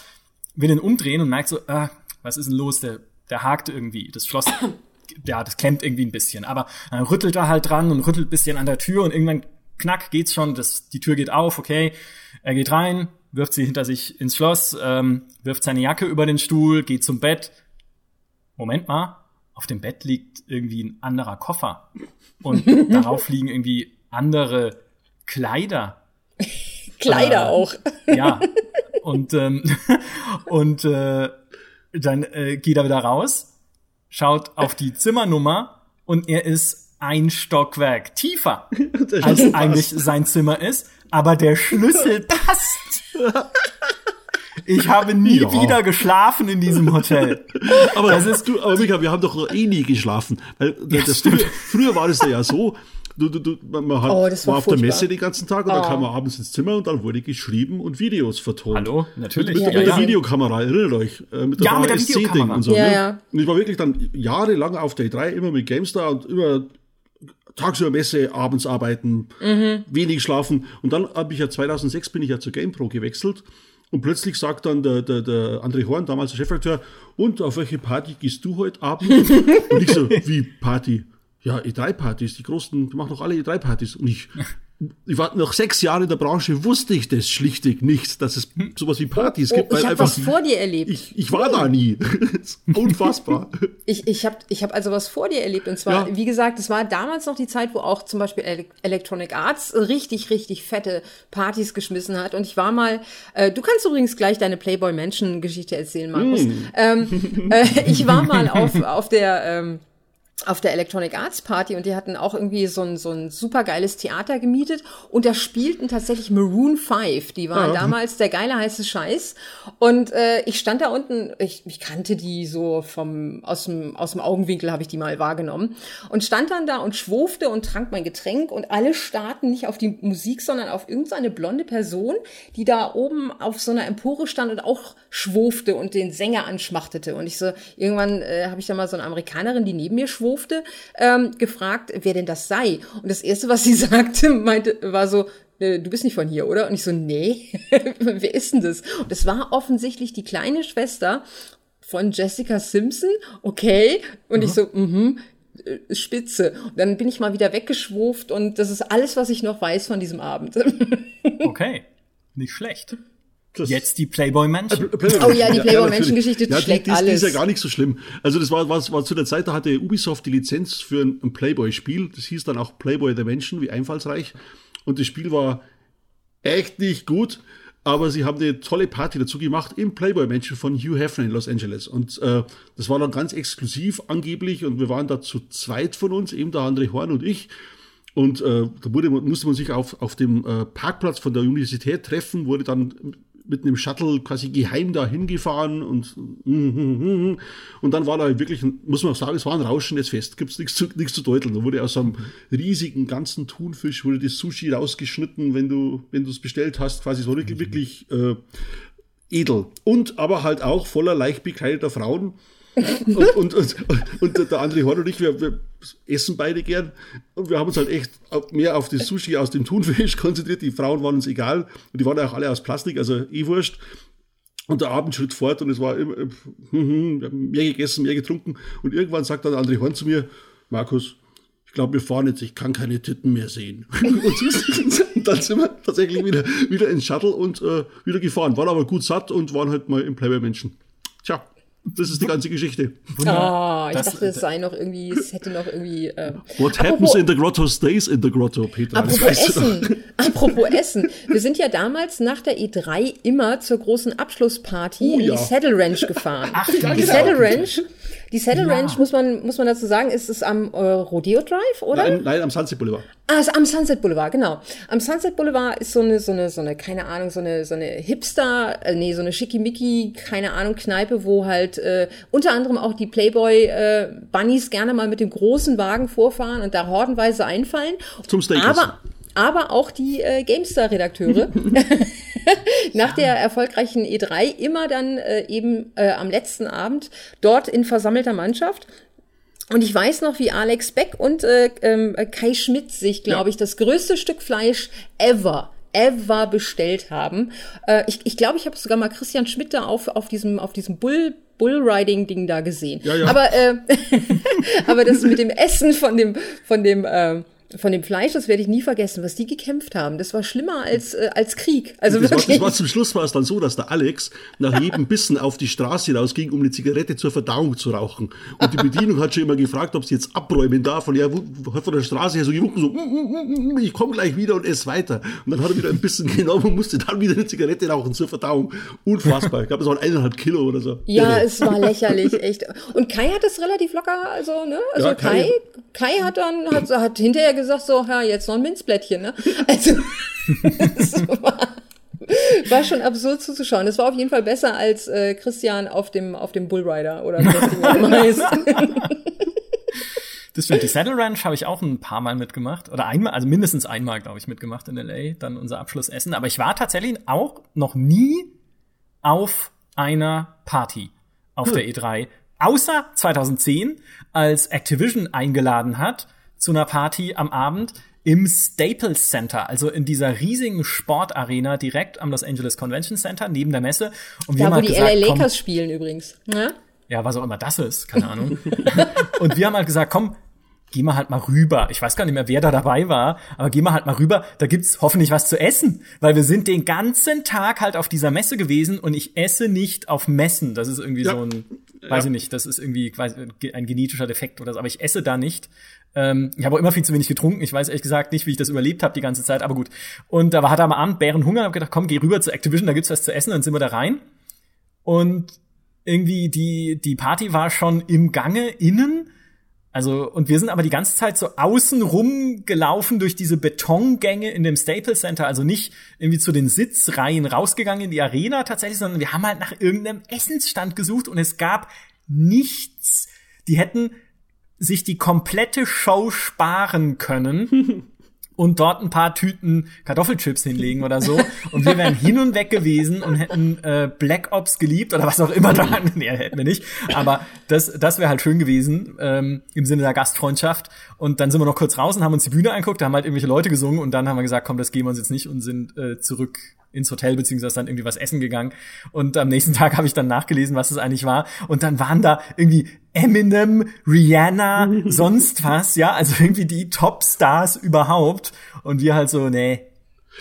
will den umdrehen und merkt so, äh, was ist denn los? Der, der hakt irgendwie. Das Schloss, [coughs] ja, das klemmt irgendwie ein bisschen. Aber dann rüttelt er halt dran und rüttelt bisschen an der Tür und irgendwann knack geht's schon, das, die Tür geht auf, okay. Er geht rein, wirft sie hinter sich ins Schloss, ähm, wirft seine Jacke über den Stuhl, geht zum Bett. Moment mal, auf dem Bett liegt irgendwie ein anderer Koffer. Und [laughs] darauf liegen irgendwie andere Kleider. [laughs] Kleider äh, auch. Ja. Und, ähm, [laughs] und äh, dann äh, geht er wieder raus, schaut auf die Zimmernummer und er ist ein Stockwerk tiefer, [laughs] als eigentlich sein Zimmer ist, aber der Schlüssel [laughs] passt. Ich habe nie ja. wieder geschlafen in diesem Hotel. Aber das ist du, aber Micha, wir haben doch noch eh nie geschlafen. Weil ja, das, früher, früher war es ja so, du, du, du, man hat, oh, war, war auf der Messe den ganzen Tag und oh. dann kam man abends ins Zimmer und dann wurde geschrieben und Videos vertont. Hallo, natürlich. Mit, mit, ja, mit der Videokamera, erinnert euch. Äh, mit der ja, mit der Videokamera. Und so, ja, ne? ja. Und ich war wirklich dann jahrelang auf der E3 immer mit GameStar und immer tagsüber Messe, abends arbeiten, mhm. wenig schlafen. Und dann habe ich ja 2006 bin ich ja zur GamePro gewechselt. Und plötzlich sagt dann der, der, der André Horn, damals der Chefredakteur, und auf welche Party gehst du heute Abend? [laughs] und ich so, wie Party? Ja, E3-Partys, die großen, die machen doch alle E3-Partys. Und ich, ich war nach sechs Jahren in der Branche, wusste ich das schlichtig nicht, dass es sowas wie Partys oh, gibt. Ich habe was vor dir erlebt. Ich, ich war da nie. [laughs] Unfassbar. ich ich habe ich hab also was vor dir erlebt. Und zwar, ja. wie gesagt, es war damals noch die Zeit, wo auch zum Beispiel Electronic Arts richtig, richtig fette Partys geschmissen hat. Und ich war mal, äh, du kannst übrigens gleich deine Playboy Mansion Geschichte erzählen, Markus. Mm. Ähm, äh, ich war mal auf, auf der, ähm, auf der Electronic Arts Party und die hatten auch irgendwie so ein, so ein super geiles Theater gemietet und da spielten tatsächlich Maroon 5. Die waren ja. damals der geile heiße Scheiß und äh, ich stand da unten, ich, ich kannte die so vom, aus dem, aus dem Augenwinkel habe ich die mal wahrgenommen und stand dann da und schwurfte und trank mein Getränk und alle starten nicht auf die Musik, sondern auf irgendeine blonde Person, die da oben auf so einer Empore stand und auch schwurfte und den Sänger anschmachtete und ich so, irgendwann äh, habe ich da mal so eine Amerikanerin, die neben mir schwurfte durfte, ähm, gefragt, wer denn das sei. Und das erste, was sie [laughs] sagte, meinte, war so, äh, du bist nicht von hier, oder? Und ich so, nee, [laughs] wer ist denn das? Und es war offensichtlich die kleine Schwester von Jessica Simpson, okay. Und mhm. ich so, mhm, äh, spitze. Und dann bin ich mal wieder weggeschwurft und das ist alles, was ich noch weiß von diesem Abend. [laughs] okay, nicht schlecht. Das Jetzt die Playboy Mansion. Äh, oh ja, die Playboy Mansion Geschichte ja, schlägt die, die, alles. Die ist ja gar nicht so schlimm. Also das war, war, war zu der Zeit, da hatte Ubisoft die Lizenz für ein, ein Playboy Spiel. Das hieß dann auch Playboy The Mansion, wie einfallsreich. Und das Spiel war echt nicht gut. Aber sie haben eine tolle Party dazu gemacht im Playboy Mansion von Hugh Hefner in Los Angeles. Und äh, das war dann ganz exklusiv angeblich. Und wir waren da zu zweit von uns, eben der André Horn und ich. Und äh, da wurde, musste man sich auf, auf dem äh, Parkplatz von der Universität treffen, wurde dann mit einem Shuttle quasi geheim da hingefahren und [laughs] und dann war da wirklich, muss man auch sagen, es war ein rauschendes Fest, gibt's nichts zu, nichts zu deuteln. Da wurde aus einem riesigen ganzen Thunfisch wurde das Sushi rausgeschnitten, wenn du wenn es bestellt hast, quasi. So wirklich, wirklich äh, edel. Und aber halt auch voller leicht bekleideter Frauen und, und, und, und, der andere Horn und ich, wir, wir, essen beide gern. Und wir haben uns halt echt mehr auf das Sushi aus dem Thunfisch [laughs] konzentriert. Die Frauen waren uns egal. Und die waren auch alle aus Plastik, also eh wurscht. Und der Abend schritt fort und es war immer, wir haben mehr gegessen, mehr getrunken. Und irgendwann sagt dann André Horn zu mir, Markus, ich glaube, wir fahren jetzt, ich kann keine Titten mehr sehen. [laughs] und dann sind wir tatsächlich wieder, wieder ins Shuttle und äh, wieder gefahren. Waren aber gut satt und waren halt mal im Playboy-Menschen. Tja. Das ist die ganze Geschichte. Wunderbar. Oh, ich das, dachte, es sei noch irgendwie, es hätte noch irgendwie. Äh, What happens in the grotto stays in the grotto, Peter. Apropos Essen. apropos Essen. Wir sind ja damals nach der E3 immer zur großen Abschlussparty oh, in die Saddle Ranch gefahren. Ach, die Saddle Ranch die Saddle ja. Ranch, muss man, muss man dazu sagen, ist es am äh, Rodeo Drive, oder? Nein, nein, am Sunset Boulevard. Ah, am Sunset Boulevard, genau. Am Sunset Boulevard ist so eine, so eine, so eine, keine Ahnung, so eine, so eine Hipster, äh, nee, so eine schickimicki, keine Ahnung, Kneipe, wo halt äh, unter anderem auch die Playboy äh, Bunnies gerne mal mit dem großen Wagen vorfahren und da hordenweise einfallen. Zum Steak. Aber, aber auch die äh, GameStar-Redakteure [laughs] [laughs] nach der erfolgreichen E3 immer dann äh, eben äh, am letzten Abend dort in versammelter Mannschaft. Und ich weiß noch, wie Alex Beck und äh, ähm, Kai Schmidt sich, glaube ja. ich, das größte Stück Fleisch ever ever bestellt haben. Äh, ich ich, glaube, ich habe sogar mal Christian Schmidt da auf, auf diesem, auf diesem Bull, Bullriding-Ding da gesehen. Ja, ja. Aber, äh, [laughs] aber das mit dem Essen von dem, von dem, äh, von dem Fleisch, das werde ich nie vergessen, was die gekämpft haben. Das war schlimmer als, äh, als Krieg. Also das, wirklich. War, das war zum Schluss war es dann so, dass der Alex nach jedem Bissen auf die Straße rausging, um eine Zigarette zur Verdauung zu rauchen. Und die Bedienung hat schon immer gefragt, ob sie jetzt abräumen darf. Und er hat von der Straße her so gewunken, so, mm, mm, mm, ich komme gleich wieder und esse weiter. Und dann hat er wieder ein bisschen [laughs] genommen und musste dann wieder eine Zigarette rauchen zur Verdauung. Unfassbar. Ich glaube, es waren eineinhalb Kilo oder so. Ja, es war lächerlich, echt. Und Kai hat das relativ locker, also, ne? Also ja, Kai, Kai, Kai hat dann, hat, hat hinterher gesagt so, ja, jetzt noch ein Minzblättchen, ne? Also, [laughs] war, war, schon absurd zuzuschauen. Es war auf jeden Fall besser als äh, Christian auf dem, auf dem Bullrider oder wie das. [laughs] Das stimmt. Die Saddle Ranch habe ich auch ein paar Mal mitgemacht. Oder einmal, also mindestens einmal, glaube ich, mitgemacht in LA. Dann unser Abschlussessen. Aber ich war tatsächlich auch noch nie auf einer Party auf hm. der E3. Außer 2010, als Activision eingeladen hat zu einer Party am Abend im Staples Center, also in dieser riesigen Sportarena direkt am Los Angeles Convention Center neben der Messe. Und wir da, haben wo halt die gesagt, LA Lakers komm, spielen übrigens. Ne? Ja, was auch immer das ist, keine Ahnung. [laughs] und wir haben halt gesagt, komm, geh mal halt mal rüber. Ich weiß gar nicht mehr, wer da dabei war, aber geh mal halt mal rüber. Da gibt's hoffentlich was zu essen, weil wir sind den ganzen Tag halt auf dieser Messe gewesen und ich esse nicht auf Messen. Das ist irgendwie ja. so ein, weiß ja. ich nicht, das ist irgendwie ein genetischer Defekt oder so, aber ich esse da nicht. Ähm, ich habe auch immer viel zu wenig getrunken. Ich weiß ehrlich gesagt nicht, wie ich das überlebt habe die ganze Zeit, aber gut. Und da war er am Abend Bärenhunger und hab gedacht, komm, geh rüber zu Activision, da gibt's was zu essen, dann sind wir da rein. Und irgendwie die die Party war schon im Gange innen also, und wir sind aber die ganze Zeit so außen rum gelaufen durch diese Betongänge in dem Staples Center, also nicht irgendwie zu den Sitzreihen rausgegangen in die Arena tatsächlich, sondern wir haben halt nach irgendeinem Essensstand gesucht und es gab nichts. Die hätten sich die komplette Show sparen können [laughs] und dort ein paar Tüten Kartoffelchips hinlegen oder so. Und wir wären hin und weg gewesen und hätten äh, Black Ops geliebt oder was auch immer da. [laughs] nee, hätten wir nicht. Aber das, das wäre halt schön gewesen ähm, im Sinne der Gastfreundschaft. Und dann sind wir noch kurz raus und haben uns die Bühne angeguckt, da haben halt irgendwelche Leute gesungen und dann haben wir gesagt, komm, das gehen wir uns jetzt nicht und sind äh, zurück ins Hotel beziehungsweise dann irgendwie was essen gegangen und am nächsten [laughs] Tag habe ich dann nachgelesen, was es eigentlich war und dann waren da irgendwie Eminem, Rihanna, [laughs] sonst was, ja, also irgendwie die Top-Stars überhaupt und wir halt so, nee,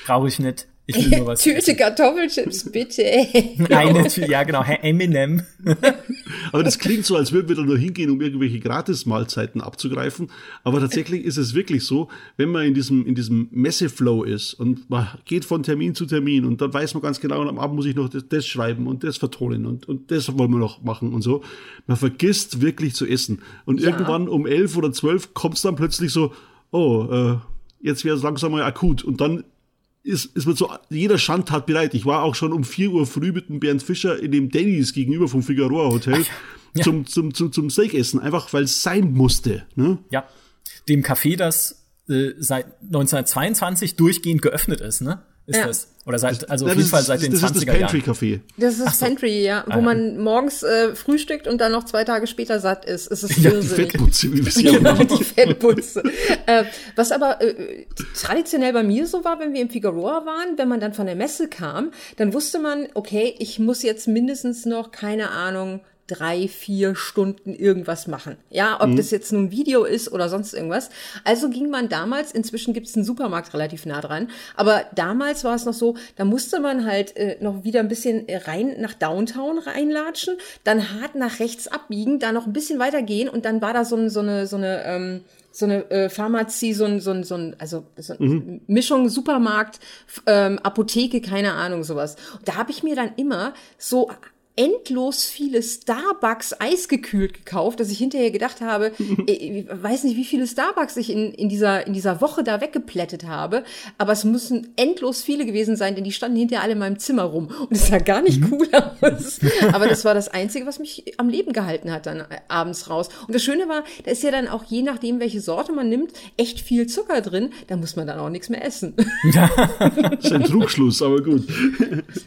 brauche ich nicht. Ich will nur was Tüte Kartoffelchips, bitte. [laughs] Eine Tüte, ja genau, Herr Eminem. [laughs] Aber das klingt so, als würden wir da nur hingehen, um irgendwelche Gratis-Mahlzeiten abzugreifen. Aber tatsächlich ist es wirklich so, wenn man in diesem, in diesem Messeflow ist und man geht von Termin zu Termin und dann weiß man ganz genau, und am Abend muss ich noch das, das schreiben und das vertonen und, und das wollen wir noch machen und so. Man vergisst wirklich zu essen. Und ja. irgendwann um elf oder zwölf kommt es dann plötzlich so, oh, äh, jetzt wäre es langsam mal akut. Und dann ist, ist man so jeder Schandtat bereit. Ich war auch schon um 4 Uhr früh mit dem Bernd Fischer in dem Denny's gegenüber vom Figueroa Hotel ja. zum, zum, zum, zum Steakessen, einfach weil es sein musste. Ne? Ja, dem Café, das äh, seit 1922 durchgehend geöffnet ist, ne? Ist ja. das. Oder seit, also auf jeden Fall seit den 20er Jahren. Das ist das Pantry Café. Das ist das so. Pantry, ja, wo ah, man morgens äh, frühstückt und dann noch zwei Tage später satt ist. Es ist [laughs] ja, die Fettputze, wie wir sie Genau, die Fettputze. äh, was aber äh, traditionell bei mir so war, wenn wir im Figueroa waren, wenn man dann von der Messe kam, dann wusste man, okay, ich muss jetzt mindestens noch, keine Ahnung, drei, vier Stunden irgendwas machen. Ja, ob mhm. das jetzt nun Video ist oder sonst irgendwas. Also ging man damals, inzwischen gibt es einen Supermarkt relativ nah dran, aber damals war es noch so, da musste man halt äh, noch wieder ein bisschen rein nach Downtown reinlatschen, dann hart nach rechts abbiegen, da noch ein bisschen weiter gehen und dann war da so, ein, so eine, so eine, ähm, so eine äh, Pharmazie, so ein, so ein, so ein also so eine mhm. Mischung Supermarkt, ähm, Apotheke, keine Ahnung, sowas. Und da habe ich mir dann immer so endlos viele Starbucks eisgekühlt gekauft, dass ich hinterher gedacht habe, [laughs] ich weiß nicht, wie viele Starbucks ich in, in, dieser, in dieser Woche da weggeplättet habe, aber es müssen endlos viele gewesen sein, denn die standen hinterher alle in meinem Zimmer rum und es sah gar nicht mhm. cool aus. [laughs] aber das war das Einzige, was mich am Leben gehalten hat dann abends raus. Und das Schöne war, da ist ja dann auch je nachdem, welche Sorte man nimmt, echt viel Zucker drin, da muss man dann auch nichts mehr essen. das ist ein Trugschluss, aber gut.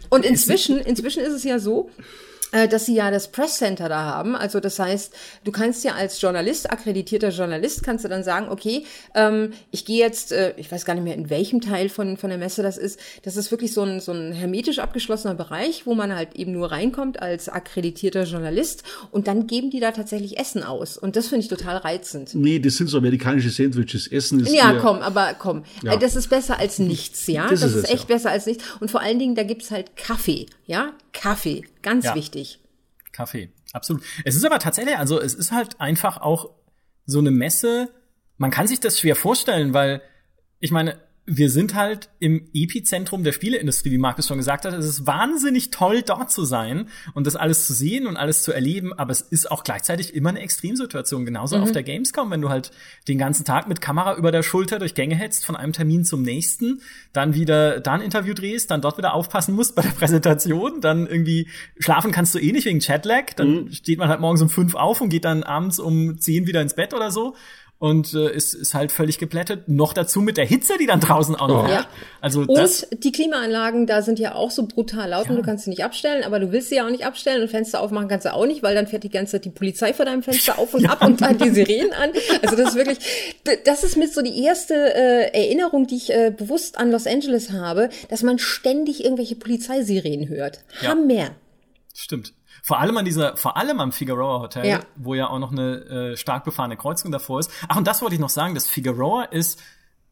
Und inzwischen, inzwischen ist es ja so, äh, dass sie ja das Press Center da haben. Also das heißt, du kannst ja als Journalist, akkreditierter Journalist, kannst du dann sagen, okay, ähm, ich gehe jetzt, äh, ich weiß gar nicht mehr, in welchem Teil von, von der Messe das ist. Das ist wirklich so ein, so ein hermetisch abgeschlossener Bereich, wo man halt eben nur reinkommt als akkreditierter Journalist und dann geben die da tatsächlich Essen aus. Und das finde ich total reizend. Nee, das sind so amerikanische Sandwiches. Essen ist. Ja, komm, aber komm. Ja. Das ist besser als nichts, ja. Das, das ist, ist, echt ja. besser als nichts. Und vor allen Dingen, da gibt's halt Kaffee, ja. Kaffee. Ganz ja. wichtig. Kaffee, absolut. Es ist aber tatsächlich, also es ist halt einfach auch so eine Messe. Man kann sich das schwer vorstellen, weil ich meine, wir sind halt im Epizentrum der Spieleindustrie, wie Markus schon gesagt hat. Es ist wahnsinnig toll, dort zu sein und das alles zu sehen und alles zu erleben, aber es ist auch gleichzeitig immer eine Extremsituation. Genauso mhm. auf der Gamescom, wenn du halt den ganzen Tag mit Kamera über der Schulter durch Gänge hetzt, von einem Termin zum nächsten, dann wieder da ein Interview drehst, dann dort wieder aufpassen musst bei der Präsentation, dann irgendwie schlafen kannst du eh nicht wegen Chatlag, dann mhm. steht man halt morgens um fünf auf und geht dann abends um zehn wieder ins Bett oder so und äh, ist, ist halt völlig geplättet. Noch dazu mit der Hitze, die dann draußen auch noch. Ja. Also und das, die Klimaanlagen da sind ja auch so brutal laut ja. und du kannst sie nicht abstellen, aber du willst sie ja auch nicht abstellen und Fenster aufmachen kannst du auch nicht, weil dann fährt die ganze Zeit die Polizei vor deinem Fenster auf und ja. ab und dann die Sirenen an. Also das ist wirklich, das ist mit so die erste äh, Erinnerung, die ich äh, bewusst an Los Angeles habe, dass man ständig irgendwelche Polizeisirenen hört. Ja. Hammer. Stimmt. Vor allem an dieser, vor allem am Figueroa Hotel, ja. wo ja auch noch eine äh, stark befahrene Kreuzung davor ist. Ach, und das wollte ich noch sagen, das Figueroa ist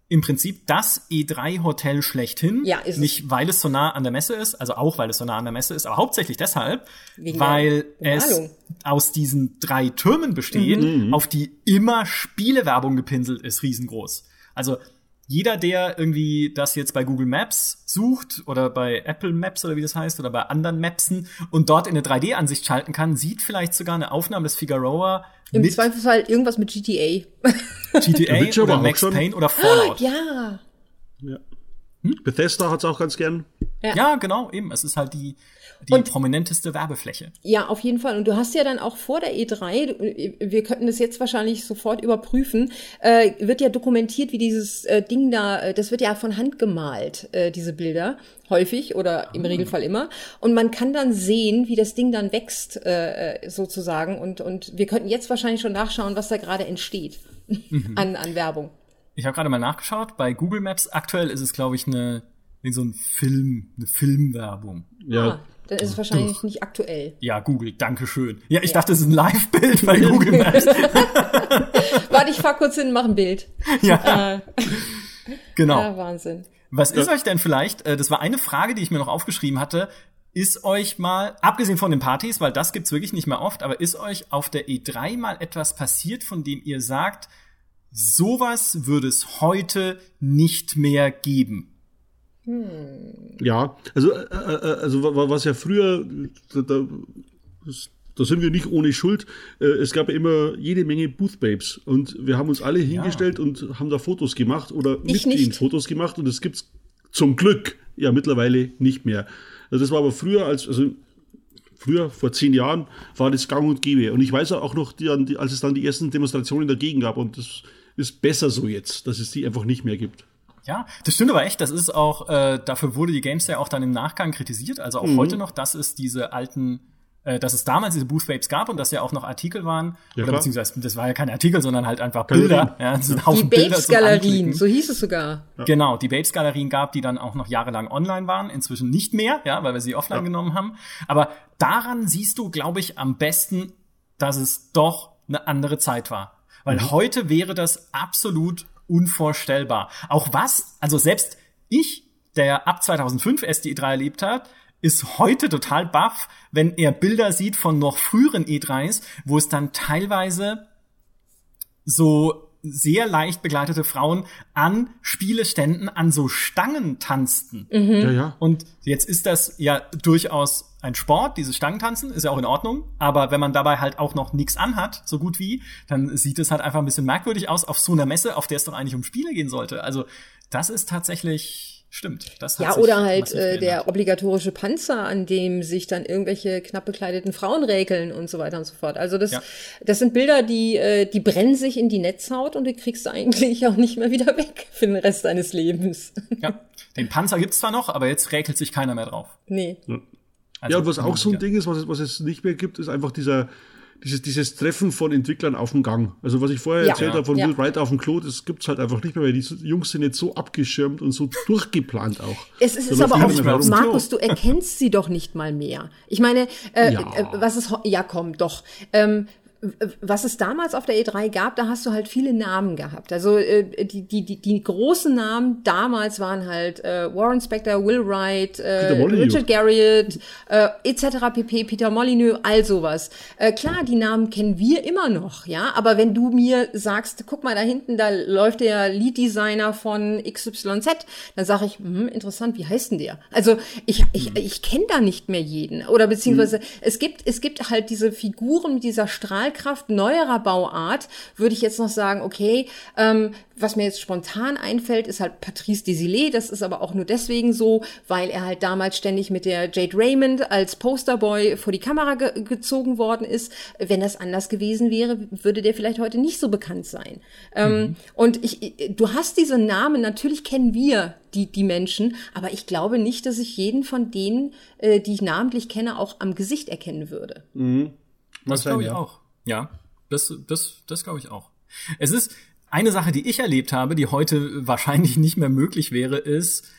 im Prinzip das E3-Hotel schlechthin. Ja, ist Nicht, es. weil es so nah an der Messe ist, also auch, weil es so nah an der Messe ist, aber hauptsächlich deshalb, Wegen weil es aus diesen drei Türmen besteht, mhm. auf die immer Spielewerbung gepinselt ist, riesengroß. Also jeder, der irgendwie das jetzt bei Google Maps sucht oder bei Apple Maps oder wie das heißt oder bei anderen Mapsen und dort in eine 3D-Ansicht schalten kann, sieht vielleicht sogar eine Aufnahme des Figueroa. Im mit Zweifelsfall irgendwas mit GTA. GTA [laughs] oder Max Payne oder Fallout. Ja. ja. Hm? Bethesda hat's auch ganz gern. Ja. ja, genau, eben. Es ist halt die, die und, prominenteste Werbefläche. Ja, auf jeden Fall. Und du hast ja dann auch vor der E3, wir könnten das jetzt wahrscheinlich sofort überprüfen, äh, wird ja dokumentiert, wie dieses äh, Ding da, äh, das wird ja von Hand gemalt, äh, diese Bilder, häufig oder im ah. Regelfall immer. Und man kann dann sehen, wie das Ding dann wächst, äh, äh, sozusagen. Und, und wir könnten jetzt wahrscheinlich schon nachschauen, was da gerade entsteht mhm. [laughs] an, an Werbung. Ich habe gerade mal nachgeschaut. Bei Google Maps aktuell ist es, glaube ich, eine in so ein Film, eine Filmwerbung. Ja. Ah, dann ist es wahrscheinlich nicht aktuell. Ja, Google, danke schön. Ja, ich ja. dachte, es ist ein Live-Bild bei Google Maps. [laughs] Warte, ich fahr kurz hin, mach ein Bild. Ja. Äh, [laughs] genau. [laughs] Ja, Wahnsinn. Was ist euch denn vielleicht, äh, das war eine Frage, die ich mir noch aufgeschrieben hatte, ist euch mal, abgesehen von den Partys, weil das gibt's wirklich nicht mehr oft, aber ist euch auf der E3 mal etwas passiert, von dem ihr sagt, sowas würde es heute nicht mehr geben? Hm. Ja, also, äh, äh, also was ja früher, da, da sind wir nicht ohne Schuld. Äh, es gab ja immer jede Menge Booth Babes und wir haben uns alle hingestellt ja. und haben da Fotos gemacht oder ich mit ihnen Fotos gemacht und es gibt's zum Glück ja mittlerweile nicht mehr. Also das war aber früher als, also früher, vor zehn Jahren, war das gang und gäbe. Und ich weiß auch noch, die, als es dann die ersten Demonstrationen dagegen gab und das ist besser so jetzt, dass es die einfach nicht mehr gibt. Ja, das stimmt aber echt. Das ist auch, äh, dafür wurde die Games ja auch dann im Nachgang kritisiert. Also auch mhm. heute noch, dass es diese alten äh, dass es damals diese Booth Vapes gab und dass ja auch noch Artikel waren, ja, oder beziehungsweise das war ja keine Artikel, sondern halt einfach Bilder. Ja, das sind die Babes-Galerien, so hieß es sogar. Ja. Genau, die Babes-Galerien gab, die dann auch noch jahrelang online waren, inzwischen nicht mehr, ja, weil wir sie offline ja. genommen haben. Aber daran siehst du, glaube ich, am besten, dass es doch eine andere Zeit war. Weil mhm. heute wäre das absolut unvorstellbar. Auch was, also selbst ich, der ab 2005 SDE3 erlebt hat, ist heute total baff, wenn er Bilder sieht von noch früheren E3s, wo es dann teilweise so sehr leicht begleitete Frauen an Spieleständen an so Stangen tanzten. Mhm. Ja, ja. Und jetzt ist das ja durchaus ein Sport, dieses Stangentanzen, ist ja auch in Ordnung. Aber wenn man dabei halt auch noch nichts anhat, so gut wie, dann sieht es halt einfach ein bisschen merkwürdig aus auf so einer Messe, auf der es doch eigentlich um Spiele gehen sollte. Also das ist tatsächlich Stimmt. Das hat ja, oder halt äh, der obligatorische Panzer, an dem sich dann irgendwelche knapp bekleideten Frauen räkeln und so weiter und so fort. Also das, ja. das sind Bilder, die, äh, die brennen sich in die Netzhaut und die kriegst du eigentlich [laughs] auch nicht mehr wieder weg für den Rest deines Lebens. Ja, den Panzer gibt's zwar noch, aber jetzt räkelt sich keiner mehr drauf. Nee. Ja, also, ja und was auch so ein Ding ist, was es, was es nicht mehr gibt, ist einfach dieser dieses, dieses Treffen von Entwicklern auf dem Gang. Also was ich vorher ja, erzählt ja, habe von ja. Will Wright auf dem Klo, das gibt's halt einfach nicht mehr, weil die Jungs sind jetzt so abgeschirmt und so durchgeplant auch. Es ist, ist aber auch, Markus, du erkennst sie doch nicht mal mehr. Ich meine, äh, ja. äh, was ist, ja komm, doch. Ähm, was es damals auf der E3 gab, da hast du halt viele Namen gehabt. Also äh, die, die, die, die großen Namen damals waren halt äh, Warren Spector, Will Wright, äh, Richard Garriott, äh, etc. pp, Peter Molyneux, all sowas. Äh, klar, die Namen kennen wir immer noch, ja, aber wenn du mir sagst, guck mal da hinten, da läuft der Lead Designer von XYZ, dann sage ich, hm, interessant, wie heißt denn der? Also ich, ich, ich kenne da nicht mehr jeden. Oder beziehungsweise hm. es gibt, es gibt halt diese Figuren dieser Strahl Strahlkraft neuerer Bauart würde ich jetzt noch sagen, okay, ähm, was mir jetzt spontan einfällt, ist halt Patrice Desilets. Das ist aber auch nur deswegen so, weil er halt damals ständig mit der Jade Raymond als Posterboy vor die Kamera ge gezogen worden ist. Wenn das anders gewesen wäre, würde der vielleicht heute nicht so bekannt sein. Ähm, mhm. Ähm, und ich, du hast diese Namen, natürlich kennen wir die, die Menschen, aber ich glaube nicht, dass ich jeden von denen, äh, die ich namentlich kenne, auch am Gesicht erkennen würde. Mhm. Das glaube ich ja. auch. Ja, das, das, das glaube ich auch. Es ist eine Sache, die ich erlebt habe, die heute wahrscheinlich nicht mehr möglich wäre, ist,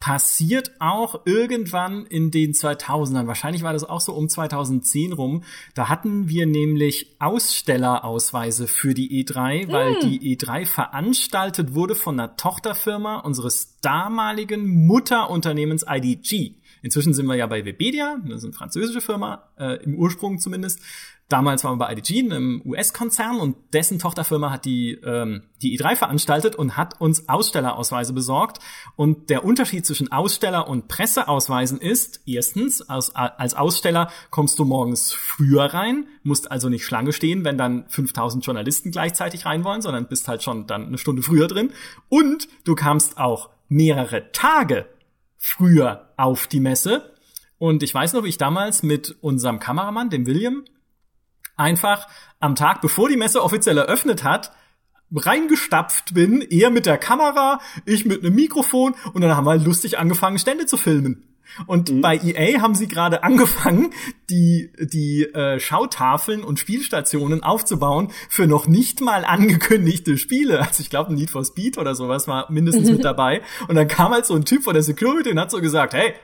passiert auch irgendwann in den 2000ern. Wahrscheinlich war das auch so um 2010 rum. Da hatten wir nämlich Ausstellerausweise für die E3, weil mm. die E3 veranstaltet wurde von einer Tochterfirma unseres damaligen Mutterunternehmens IDG. Inzwischen sind wir ja bei Webedia, das ist eine französische Firma, äh, im Ursprung zumindest. Damals waren wir bei IDG, einem US-Konzern, und dessen Tochterfirma hat die, ähm, die E3 veranstaltet und hat uns Ausstellerausweise besorgt. Und der Unterschied zwischen Aussteller- und Presseausweisen ist, erstens, als, als Aussteller kommst du morgens früher rein, musst also nicht Schlange stehen, wenn dann 5000 Journalisten gleichzeitig rein wollen, sondern bist halt schon dann eine Stunde früher drin. Und du kamst auch mehrere Tage früher auf die Messe. Und ich weiß noch, wie ich damals mit unserem Kameramann, dem William, einfach am Tag, bevor die Messe offiziell eröffnet hat, reingestapft bin, er mit der Kamera, ich mit einem Mikrofon und dann haben wir lustig angefangen, Stände zu filmen. Und mhm. bei EA haben sie gerade angefangen, die, die äh, Schautafeln und Spielstationen aufzubauen für noch nicht mal angekündigte Spiele. Also ich glaube, Need for Speed oder sowas war mindestens [laughs] mit dabei. Und dann kam halt so ein Typ von der Security und hat so gesagt, hey,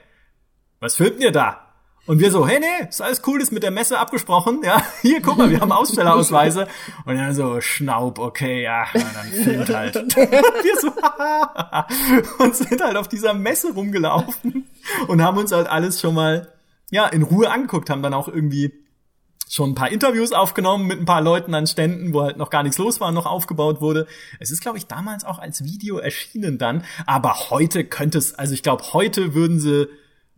was filmt ihr da? Und wir so, hey, nee, ist alles cool, ist mit der Messe abgesprochen. Ja, [laughs] hier, guck mal, wir haben Ausstellerausweise. Und dann so, Schnaub, okay, ja, dann filmt halt. Und [laughs] wir so, [laughs] und sind halt auf dieser Messe rumgelaufen und haben uns halt alles schon mal, ja, in Ruhe angeguckt, haben dann auch irgendwie schon ein paar Interviews aufgenommen mit ein paar Leuten an Ständen, wo halt noch gar nichts los war, noch aufgebaut wurde. Es ist, glaube ich, damals auch als Video erschienen dann. Aber heute könnte es, also ich glaube, heute würden sie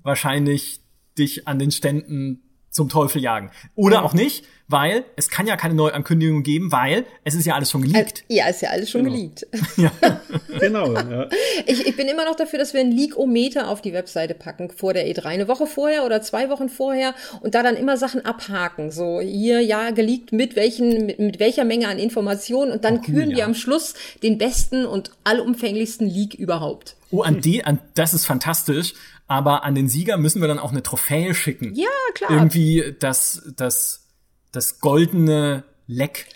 wahrscheinlich dich an den Ständen zum Teufel jagen. Oder auch nicht, weil es kann ja keine Neuankündigung geben, weil es ist ja alles schon geleakt. Ja, ist ja alles schon genau. geleakt. [laughs] Ja. [laughs] genau. Ja. Ich, ich bin immer noch dafür, dass wir einen Leakometer auf die Webseite packen vor der E3, eine Woche vorher oder zwei Wochen vorher und da dann immer Sachen abhaken. So hier ja geleakt mit welchen mit, mit welcher Menge an Informationen und dann oh, küren ja. wir am Schluss den besten und allumfänglichsten Leak überhaupt. Oh, an die, an das ist fantastisch aber an den Sieger müssen wir dann auch eine Trophäe schicken. Ja, klar. Irgendwie das, das, das goldene Leck.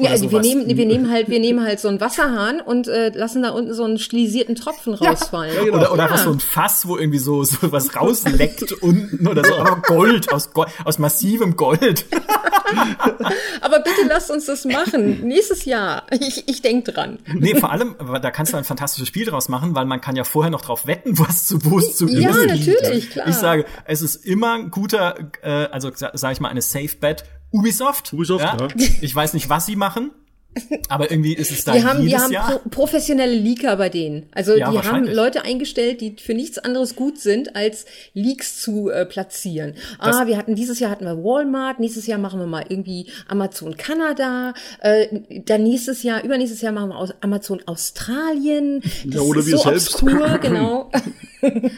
Ja, also wir nehmen, wir nehmen halt, wir nehmen halt so einen Wasserhahn und äh, lassen da unten so einen stilisierten Tropfen rausfallen. Ja, genau. Oder, oder ja. so ein Fass, wo irgendwie so, so was rausleckt [laughs] unten oder so, aber Gold, aus, Gold, aus massivem Gold. [laughs] Aber bitte lasst uns das machen. Nächstes Jahr. Ich, ich denke dran. Nee, vor allem, da kannst du ein fantastisches Spiel draus machen, weil man kann ja vorher noch drauf wetten, was zu wo es zu Ja, natürlich, klar. Ich sage, es ist immer ein guter, äh, also sage ich mal, eine Safe Bet. Ubisoft. Ubisoft, ja. ja. [laughs] Ich weiß nicht, was sie machen. Aber irgendwie ist es da wir haben, jedes wir haben Jahr. Pro professionelle Leaker bei denen. Also ja, die haben Leute eingestellt, die für nichts anderes gut sind, als Leaks zu äh, platzieren. Das ah, wir hatten dieses Jahr hatten wir Walmart, nächstes Jahr machen wir mal irgendwie Amazon Kanada, äh, dann nächstes Jahr, übernächstes Jahr machen wir aus Amazon Australien. Das ja, oder wir so selbst. Obskur, [laughs] genau.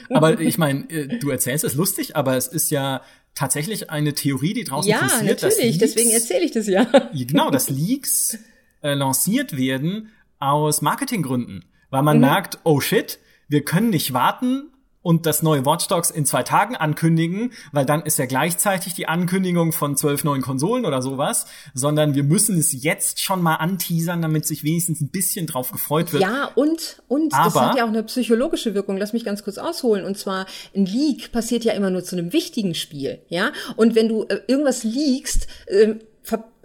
aber ich meine, äh, du erzählst es lustig, aber es ist ja tatsächlich eine Theorie, die draußen ja, kursiert. Ja, natürlich, deswegen erzähle ich das [laughs] ja. Genau, dass Leaks äh, lanciert werden aus Marketinggründen, weil man mhm. merkt, oh shit, wir können nicht warten und das neue Watch Dogs in zwei Tagen ankündigen, weil dann ist ja gleichzeitig die Ankündigung von zwölf neuen Konsolen oder sowas, sondern wir müssen es jetzt schon mal anteasern, damit sich wenigstens ein bisschen drauf gefreut wird. Ja, und, und Aber, das hat ja auch eine psychologische Wirkung. Lass mich ganz kurz ausholen. Und zwar, ein Leak passiert ja immer nur zu einem wichtigen Spiel, ja? Und wenn du äh, irgendwas leakst, äh,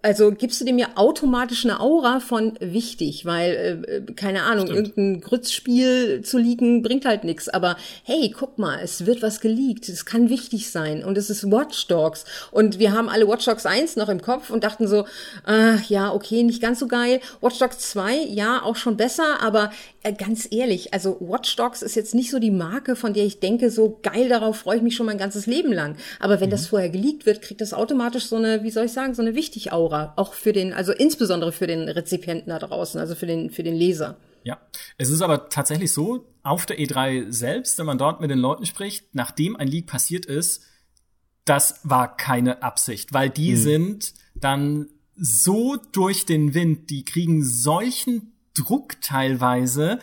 also gibst du dem ja automatisch eine Aura von wichtig, weil, äh, keine Ahnung, Stimmt. irgendein Grützspiel zu leaken bringt halt nichts. Aber hey, guck mal, es wird was geleakt. Es kann wichtig sein. Und es ist Watch Dogs. Und wir haben alle Watch Dogs 1 noch im Kopf und dachten so, ach ja, okay, nicht ganz so geil. Watch Dogs 2, ja, auch schon besser, aber äh, ganz ehrlich, also Watch Dogs ist jetzt nicht so die Marke, von der ich denke, so geil, darauf freue ich mich schon mein ganzes Leben lang. Aber wenn mhm. das vorher geleakt wird, kriegt das automatisch so eine, wie soll ich sagen, so eine Wichtig-Aura. Aura, auch für den, also insbesondere für den Rezipienten da draußen, also für den, für den Leser. Ja, es ist aber tatsächlich so, auf der E3 selbst, wenn man dort mit den Leuten spricht, nachdem ein Leak passiert ist, das war keine Absicht, weil die mhm. sind dann so durch den Wind, die kriegen solchen Druck teilweise,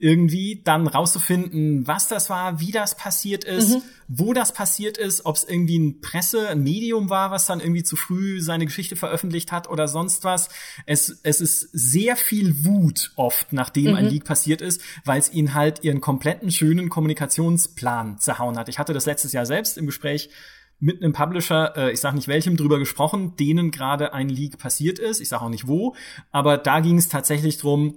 irgendwie dann rauszufinden, was das war, wie das passiert ist, mhm. wo das passiert ist, ob es irgendwie ein Presse, ein Medium war, was dann irgendwie zu früh seine Geschichte veröffentlicht hat oder sonst was. Es, es ist sehr viel Wut oft, nachdem mhm. ein Leak passiert ist, weil es ihnen halt ihren kompletten schönen Kommunikationsplan zerhauen hat. Ich hatte das letztes Jahr selbst im Gespräch mit einem Publisher, äh, ich sage nicht welchem, drüber gesprochen, denen gerade ein Leak passiert ist. Ich sage auch nicht wo, aber da ging es tatsächlich drum,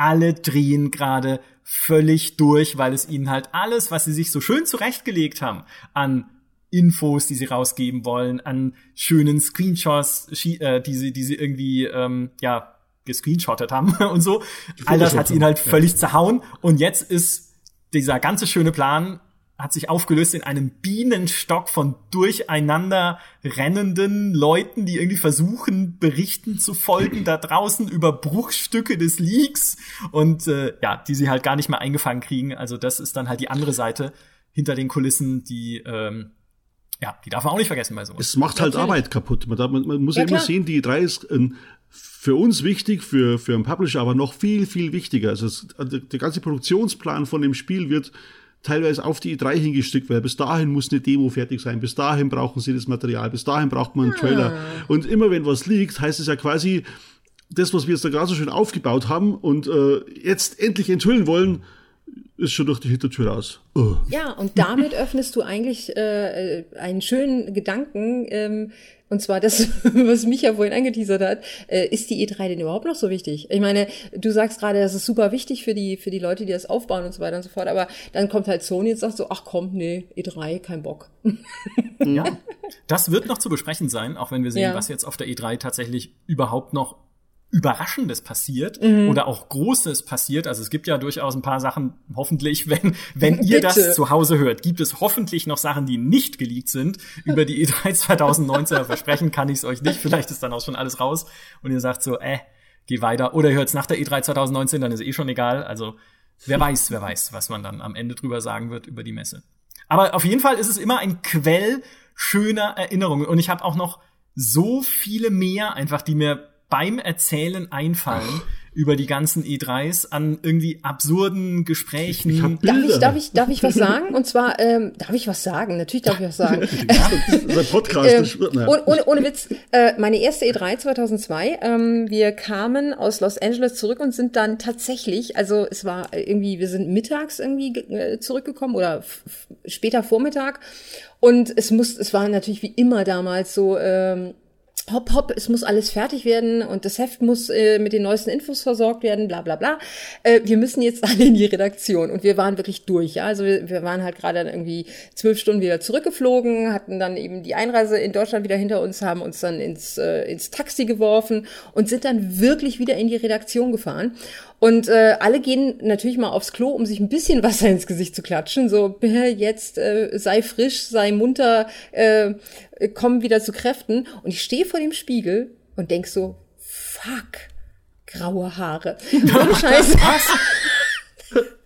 alle drehen gerade völlig durch, weil es ihnen halt alles, was sie sich so schön zurechtgelegt haben, an Infos, die sie rausgeben wollen, an schönen Screenshots, äh, die sie, die sie irgendwie ähm, ja gescreenshottet haben [laughs] und so. All das hat sie ihnen halt völlig zerhauen. Und jetzt ist dieser ganze schöne Plan hat sich aufgelöst in einem Bienenstock von durcheinander rennenden Leuten, die irgendwie versuchen, Berichten zu folgen da draußen über Bruchstücke des Leaks und äh, ja, die sie halt gar nicht mehr eingefangen kriegen. Also das ist dann halt die andere Seite hinter den Kulissen, die ähm, ja, die darf man auch nicht vergessen bei sowas. Es macht halt Natürlich. Arbeit kaputt. Man, darf, man, man muss ja, immer sehen, die drei ist ähm, für uns wichtig, für, für einen Publisher aber noch viel, viel wichtiger. Also es, der ganze Produktionsplan von dem Spiel wird teilweise auf die E3 hingestückt, weil bis dahin muss eine Demo fertig sein, bis dahin brauchen sie das Material, bis dahin braucht man einen Trailer. Ah. Und immer wenn was liegt, heißt es ja quasi, das, was wir jetzt da gerade so schön aufgebaut haben und äh, jetzt endlich enthüllen wollen, ist schon durch die Hintertür raus. Oh. Ja, und damit öffnest du eigentlich äh, einen schönen Gedanken, ähm, und zwar das, [laughs] was mich ja vorhin angeteasert hat, äh, ist die E3 denn überhaupt noch so wichtig? Ich meine, du sagst gerade, das ist super wichtig für die, für die Leute, die das aufbauen und so weiter und so fort, aber dann kommt halt Sony und sagt so, ach komm, nee, E3, kein Bock. Ja, das wird noch zu besprechen sein, auch wenn wir sehen, ja. was jetzt auf der E3 tatsächlich überhaupt noch Überraschendes passiert mhm. oder auch Großes passiert. Also es gibt ja durchaus ein paar Sachen, hoffentlich, [laughs] wenn, wenn ihr das zu Hause hört, gibt es hoffentlich noch Sachen, die nicht geleakt sind. Über die E3 2019 [laughs] versprechen kann ich es euch nicht. Vielleicht ist dann auch schon alles raus und ihr sagt so, äh, geh weiter. Oder ihr hört es nach der E3 2019, dann ist eh schon egal. Also wer weiß, wer weiß, was man dann am Ende drüber sagen wird über die Messe. Aber auf jeden Fall ist es immer ein Quell schöner Erinnerungen. Und ich habe auch noch so viele mehr einfach, die mir beim Erzählen einfallen. Ach über die ganzen E3s an irgendwie absurden Gesprächen. Ich darf, ich, darf, ich, darf ich was sagen? Und zwar, ähm, darf ich was sagen? Natürlich darf ich was sagen. [laughs] ja, Podcast. ähm, ohne, ohne, ohne Witz, äh, meine erste E3 2002, ähm, wir kamen aus Los Angeles zurück und sind dann tatsächlich, also es war irgendwie, wir sind mittags irgendwie äh, zurückgekommen oder später Vormittag und es muss, es war natürlich wie immer damals so, ähm, hopp, hopp, es muss alles fertig werden und das Heft muss äh, mit den neuesten Infos versorgt werden, bla bla bla. Äh, wir müssen jetzt [laughs] alle in die Redaktion und wir waren wirklich durch. Ja? Also wir, wir waren halt gerade irgendwie zwölf Stunden wieder zurückgeflogen, hatten dann eben die Einreise in Deutschland wieder hinter uns, haben uns dann ins, äh, ins Taxi geworfen und sind dann wirklich wieder in die Redaktion gefahren. Und äh, alle gehen natürlich mal aufs Klo, um sich ein bisschen [laughs] Wasser ins Gesicht zu klatschen. So, jetzt äh, sei frisch, sei munter, äh, komm wieder zu Kräften. Und ich stehe vor dem Spiegel und denk so, fuck, graue Haare. [laughs] Ohne Scheiß.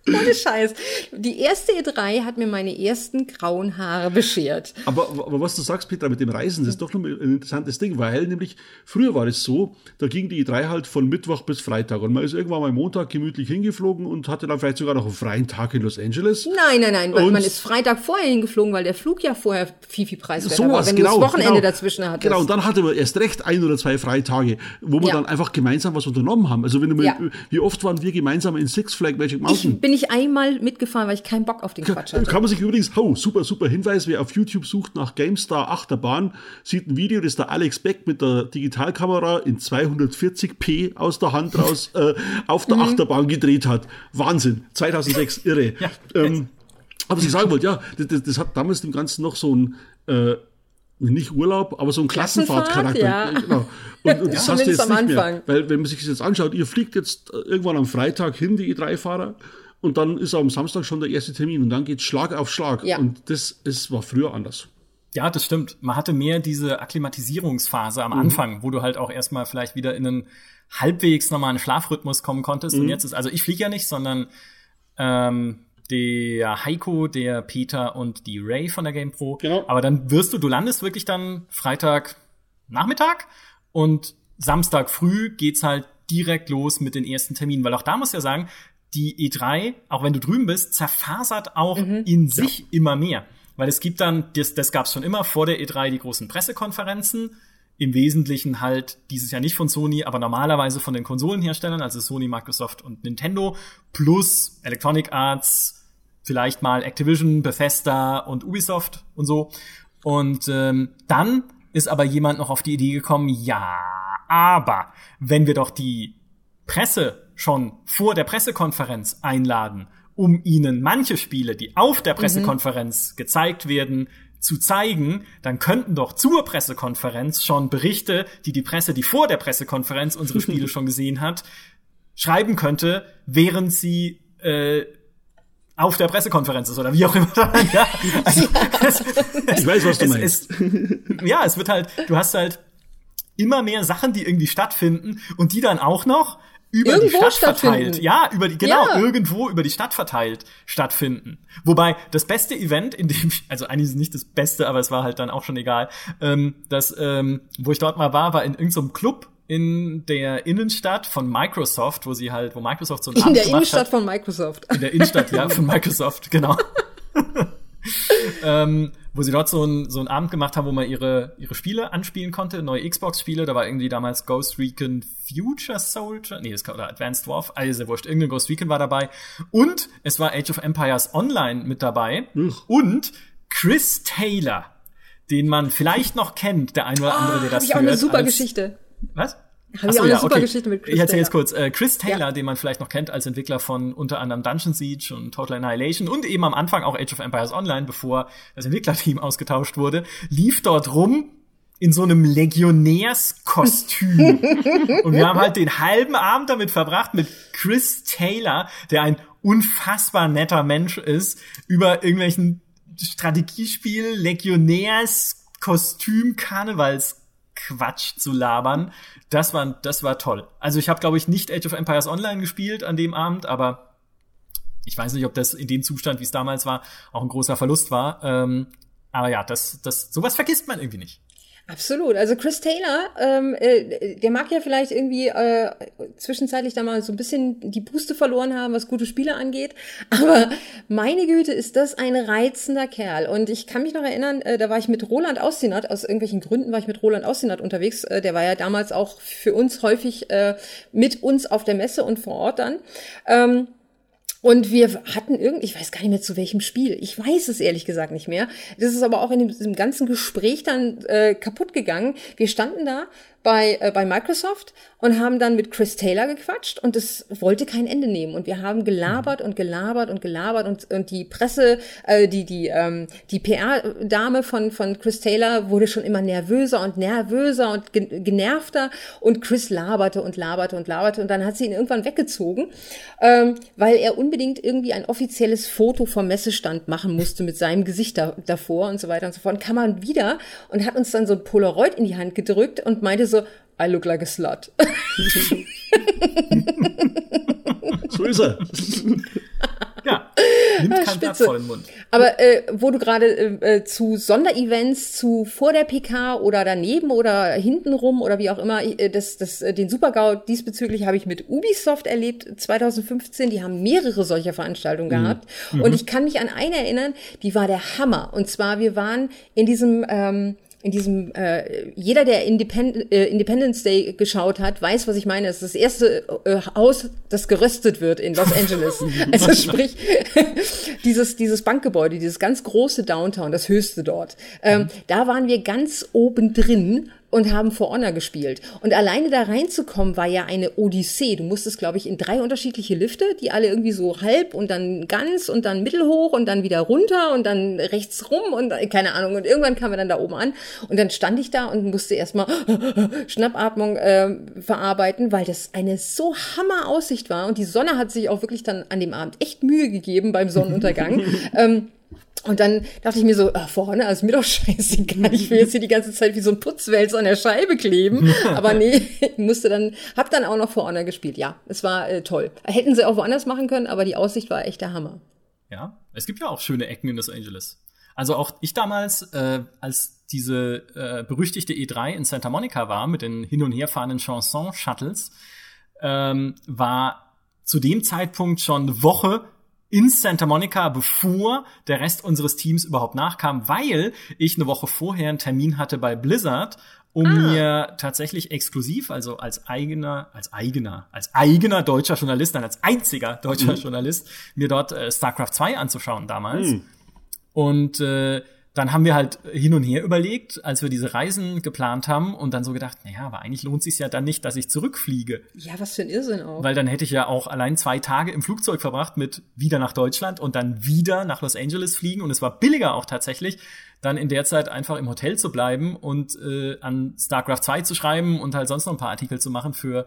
[laughs] Ohne Scheiß. Die erste E3 hat mir meine ersten grauen Haare beschert. Aber, aber was du sagst, Petra, mit dem Reisen, das ist doch noch ein interessantes Ding, weil nämlich früher war es so, da ging die E3 halt von Mittwoch bis Freitag und man ist irgendwann mal Montag gemütlich hingeflogen und hatte dann vielleicht sogar noch einen freien Tag in Los Angeles. Nein, nein, nein, und man ist Freitag vorher hingeflogen, weil der Flug ja vorher viel, viel preiswerter so war, wenn genau, du das Wochenende genau, dazwischen hattest. Genau, und dann hatte man erst recht ein oder zwei Freitage, wo wir ja. dann einfach gemeinsam was unternommen haben. Also wenn du ja. wie oft waren wir gemeinsam in Six Flag Magic Mountain? Ich bin ich einmal mitgefahren, weil ich keinen Bock auf den Quatsch hatte. Kann man sich übrigens, oh, super, super Hinweis, wer auf YouTube sucht nach GameStar Achterbahn, sieht ein Video, das der Alex Beck mit der Digitalkamera in 240p aus der Hand raus [laughs] äh, auf der mhm. Achterbahn gedreht hat. Wahnsinn. 2006, irre. [laughs] ja. ähm, aber was ich sagen wollte, ja, das, das, hat damals dem Ganzen noch so ein äh, nicht Urlaub, aber so ein Klassenfahrtcharakter. Ja. Genau. Und, und [laughs] das ja, hast du jetzt nicht mehr. Weil wenn man sich das jetzt anschaut, ihr fliegt jetzt irgendwann am Freitag hin, die E3-Fahrer, und dann ist am Samstag schon der erste Termin und dann geht Schlag auf Schlag. Ja. Und das ist, war früher anders. Ja, das stimmt. Man hatte mehr diese Akklimatisierungsphase am mhm. Anfang, wo du halt auch erstmal vielleicht wieder in einen halbwegs normalen Schlafrhythmus kommen konntest. Mhm. Und jetzt ist, also ich fliege ja nicht, sondern ähm, der Heiko, der Peter und die Ray von der Game Pro. Genau. Aber dann wirst du, du landest wirklich dann Freitag Nachmittag und Samstag früh geht's halt direkt los mit den ersten Terminen, weil auch da muss ja sagen, die E3, auch wenn du drüben bist, zerfasert auch mhm. in sich ja. immer mehr. Weil es gibt dann, das, das gab es schon immer vor der E3, die großen Pressekonferenzen. Im Wesentlichen halt dieses Jahr nicht von Sony, aber normalerweise von den Konsolenherstellern, also Sony, Microsoft und Nintendo, plus Electronic Arts, vielleicht mal Activision, Bethesda und Ubisoft und so. Und ähm, dann ist aber jemand noch auf die Idee gekommen, ja, aber wenn wir doch die Presse schon vor der Pressekonferenz einladen, um ihnen manche Spiele, die auf der mhm. Pressekonferenz mhm. gezeigt werden, zu zeigen, dann könnten doch zur Pressekonferenz schon Berichte, die die Presse, die vor der Pressekonferenz unsere Spiele [laughs] schon gesehen hat, schreiben könnte, während sie äh, auf der Pressekonferenz ist oder wie auch immer. [laughs] ja, also, es, ich weiß, was du meinst. Es, ja, es wird halt, du hast halt immer mehr Sachen, die irgendwie stattfinden und die dann auch noch über irgendwo die Stadt verteilt. Ja, über die, genau, ja. irgendwo über die Stadt verteilt stattfinden. Wobei das beste Event, in dem ich, also eigentlich ist es nicht das Beste, aber es war halt dann auch schon egal, ähm, das, ähm, wo ich dort mal war, war in irgendeinem so Club in der Innenstadt von Microsoft, wo sie halt, wo Microsoft so ein In der Innenstadt hat. von Microsoft. In der Innenstadt, ja, von [laughs] Microsoft, genau. [laughs] [laughs] ähm, wo sie dort so einen so einen Abend gemacht haben, wo man ihre, ihre Spiele anspielen konnte, neue Xbox-Spiele. Da war irgendwie damals Ghost Recon Future Soldier, nee, das oder Advanced Dwarf, also wurscht, irgendein Ghost Recon war dabei. Und es war Age of Empires Online mit dabei. Uch. Und Chris Taylor, den man vielleicht noch kennt, der ein oder andere, der oh, das hab ich auch eine super Geschichte. Was? Haben wir auch eine super okay. Geschichte mit Chris Ich erzähle jetzt kurz. Äh, Chris Taylor, ja. den man vielleicht noch kennt als Entwickler von unter anderem Dungeon Siege und Total Annihilation und eben am Anfang auch Age of Empires Online, bevor das Entwicklerteam [laughs] ausgetauscht wurde, lief dort rum in so einem Legionärskostüm. und wir haben halt den halben Abend damit verbracht mit Chris Taylor, der ein unfassbar netter Mensch ist, über irgendwelchen Strategiespiel, Legionärs, Kostüm, Karnevals Quatsch zu labern. Das war, das war toll. Also ich habe, glaube ich, nicht Age of Empires Online gespielt an dem Abend, aber ich weiß nicht, ob das in dem Zustand, wie es damals war, auch ein großer Verlust war. Ähm, aber ja, das, das, sowas vergisst man irgendwie nicht. Absolut. Also Chris Taylor, ähm, äh, der mag ja vielleicht irgendwie äh, zwischenzeitlich da mal so ein bisschen die Puste verloren haben, was gute Spiele angeht. [laughs] Aber meine Güte, ist das ein reizender Kerl. Und ich kann mich noch erinnern, äh, da war ich mit Roland Austinat, aus irgendwelchen Gründen war ich mit Roland Austinat unterwegs. Äh, der war ja damals auch für uns häufig äh, mit uns auf der Messe und vor Ort dann. Ähm, und wir hatten irgendwie, ich weiß gar nicht mehr zu welchem Spiel. Ich weiß es ehrlich gesagt nicht mehr. Das ist aber auch in diesem ganzen Gespräch dann äh, kaputt gegangen. Wir standen da bei, äh, bei Microsoft und haben dann mit Chris Taylor gequatscht und es wollte kein Ende nehmen. Und wir haben gelabert und gelabert und gelabert und, und die Presse, äh, die, die, ähm, die PR-Dame von, von Chris Taylor wurde schon immer nervöser und nervöser und genervter und Chris laberte und laberte und laberte und dann hat sie ihn irgendwann weggezogen, ähm, weil er unbedingt irgendwie ein offizielles Foto vom Messestand machen musste mit seinem Gesicht da, davor und so weiter und so fort. Und kam man wieder und hat uns dann so ein Polaroid in die Hand gedrückt und meinte so, so, I look like a slut. [laughs] so ist er. [laughs] ja, nimmt kein Blatt vor den Mund. Aber äh, wo du gerade äh, zu Sonderevents, zu vor der PK oder daneben oder hintenrum oder wie auch immer, äh, das, das, äh, den Supergau diesbezüglich habe ich mit Ubisoft erlebt 2015. Die haben mehrere solcher Veranstaltungen mhm. gehabt. Mhm. Und ich kann mich an eine erinnern, die war der Hammer. Und zwar, wir waren in diesem ähm, in diesem, äh, jeder, der Independ äh, Independence Day geschaut hat, weiß, was ich meine. Es ist das erste äh, Haus, das geröstet wird in Los Angeles. [laughs] also sprich, [laughs] dieses, dieses Bankgebäude, dieses ganz große Downtown, das höchste dort. Ähm, mhm. Da waren wir ganz oben drin und haben For Honor gespielt. Und alleine da reinzukommen war ja eine Odyssee. Du musstest, glaube ich, in drei unterschiedliche Lifte, die alle irgendwie so halb und dann ganz und dann mittelhoch und dann wieder runter und dann rechts rum und keine Ahnung. Und irgendwann kamen wir dann da oben an und dann stand ich da und musste erstmal [laughs] Schnappatmung äh, verarbeiten, weil das eine so Hammer Aussicht war und die Sonne hat sich auch wirklich dann an dem Abend echt Mühe gegeben beim Sonnenuntergang. [laughs] ähm, und dann dachte ich mir so, ah, vorne, also mir doch [laughs] scheißegal, ich will jetzt hier die ganze Zeit wie so ein Putzwälz an der Scheibe kleben. [laughs] Aber nee, ich musste dann, hab dann auch noch vor Honor gespielt. Ja, es war äh, toll. Hätten sie auch woanders machen können, aber die Aussicht war echt der Hammer. Ja, es gibt ja auch schöne Ecken in Los Angeles. Also auch ich damals, äh, als diese äh, berüchtigte E3 in Santa Monica war, mit den hin und her fahrenden Chanson-Shuttles, ähm, war zu dem Zeitpunkt schon eine Woche in Santa Monica, bevor der Rest unseres Teams überhaupt nachkam, weil ich eine Woche vorher einen Termin hatte bei Blizzard, um ah. mir tatsächlich exklusiv, also als eigener, als eigener, als eigener deutscher Journalist, nein, als einziger deutscher mhm. Journalist, mir dort äh, StarCraft 2 anzuschauen damals. Mhm. Und äh, dann haben wir halt hin und her überlegt, als wir diese Reisen geplant haben und dann so gedacht, naja, aber eigentlich lohnt sich ja dann nicht, dass ich zurückfliege. Ja, was für ein Irrsinn auch. Weil dann hätte ich ja auch allein zwei Tage im Flugzeug verbracht mit wieder nach Deutschland und dann wieder nach Los Angeles fliegen und es war billiger auch tatsächlich, dann in der Zeit einfach im Hotel zu bleiben und äh, an StarCraft 2 zu schreiben und halt sonst noch ein paar Artikel zu machen für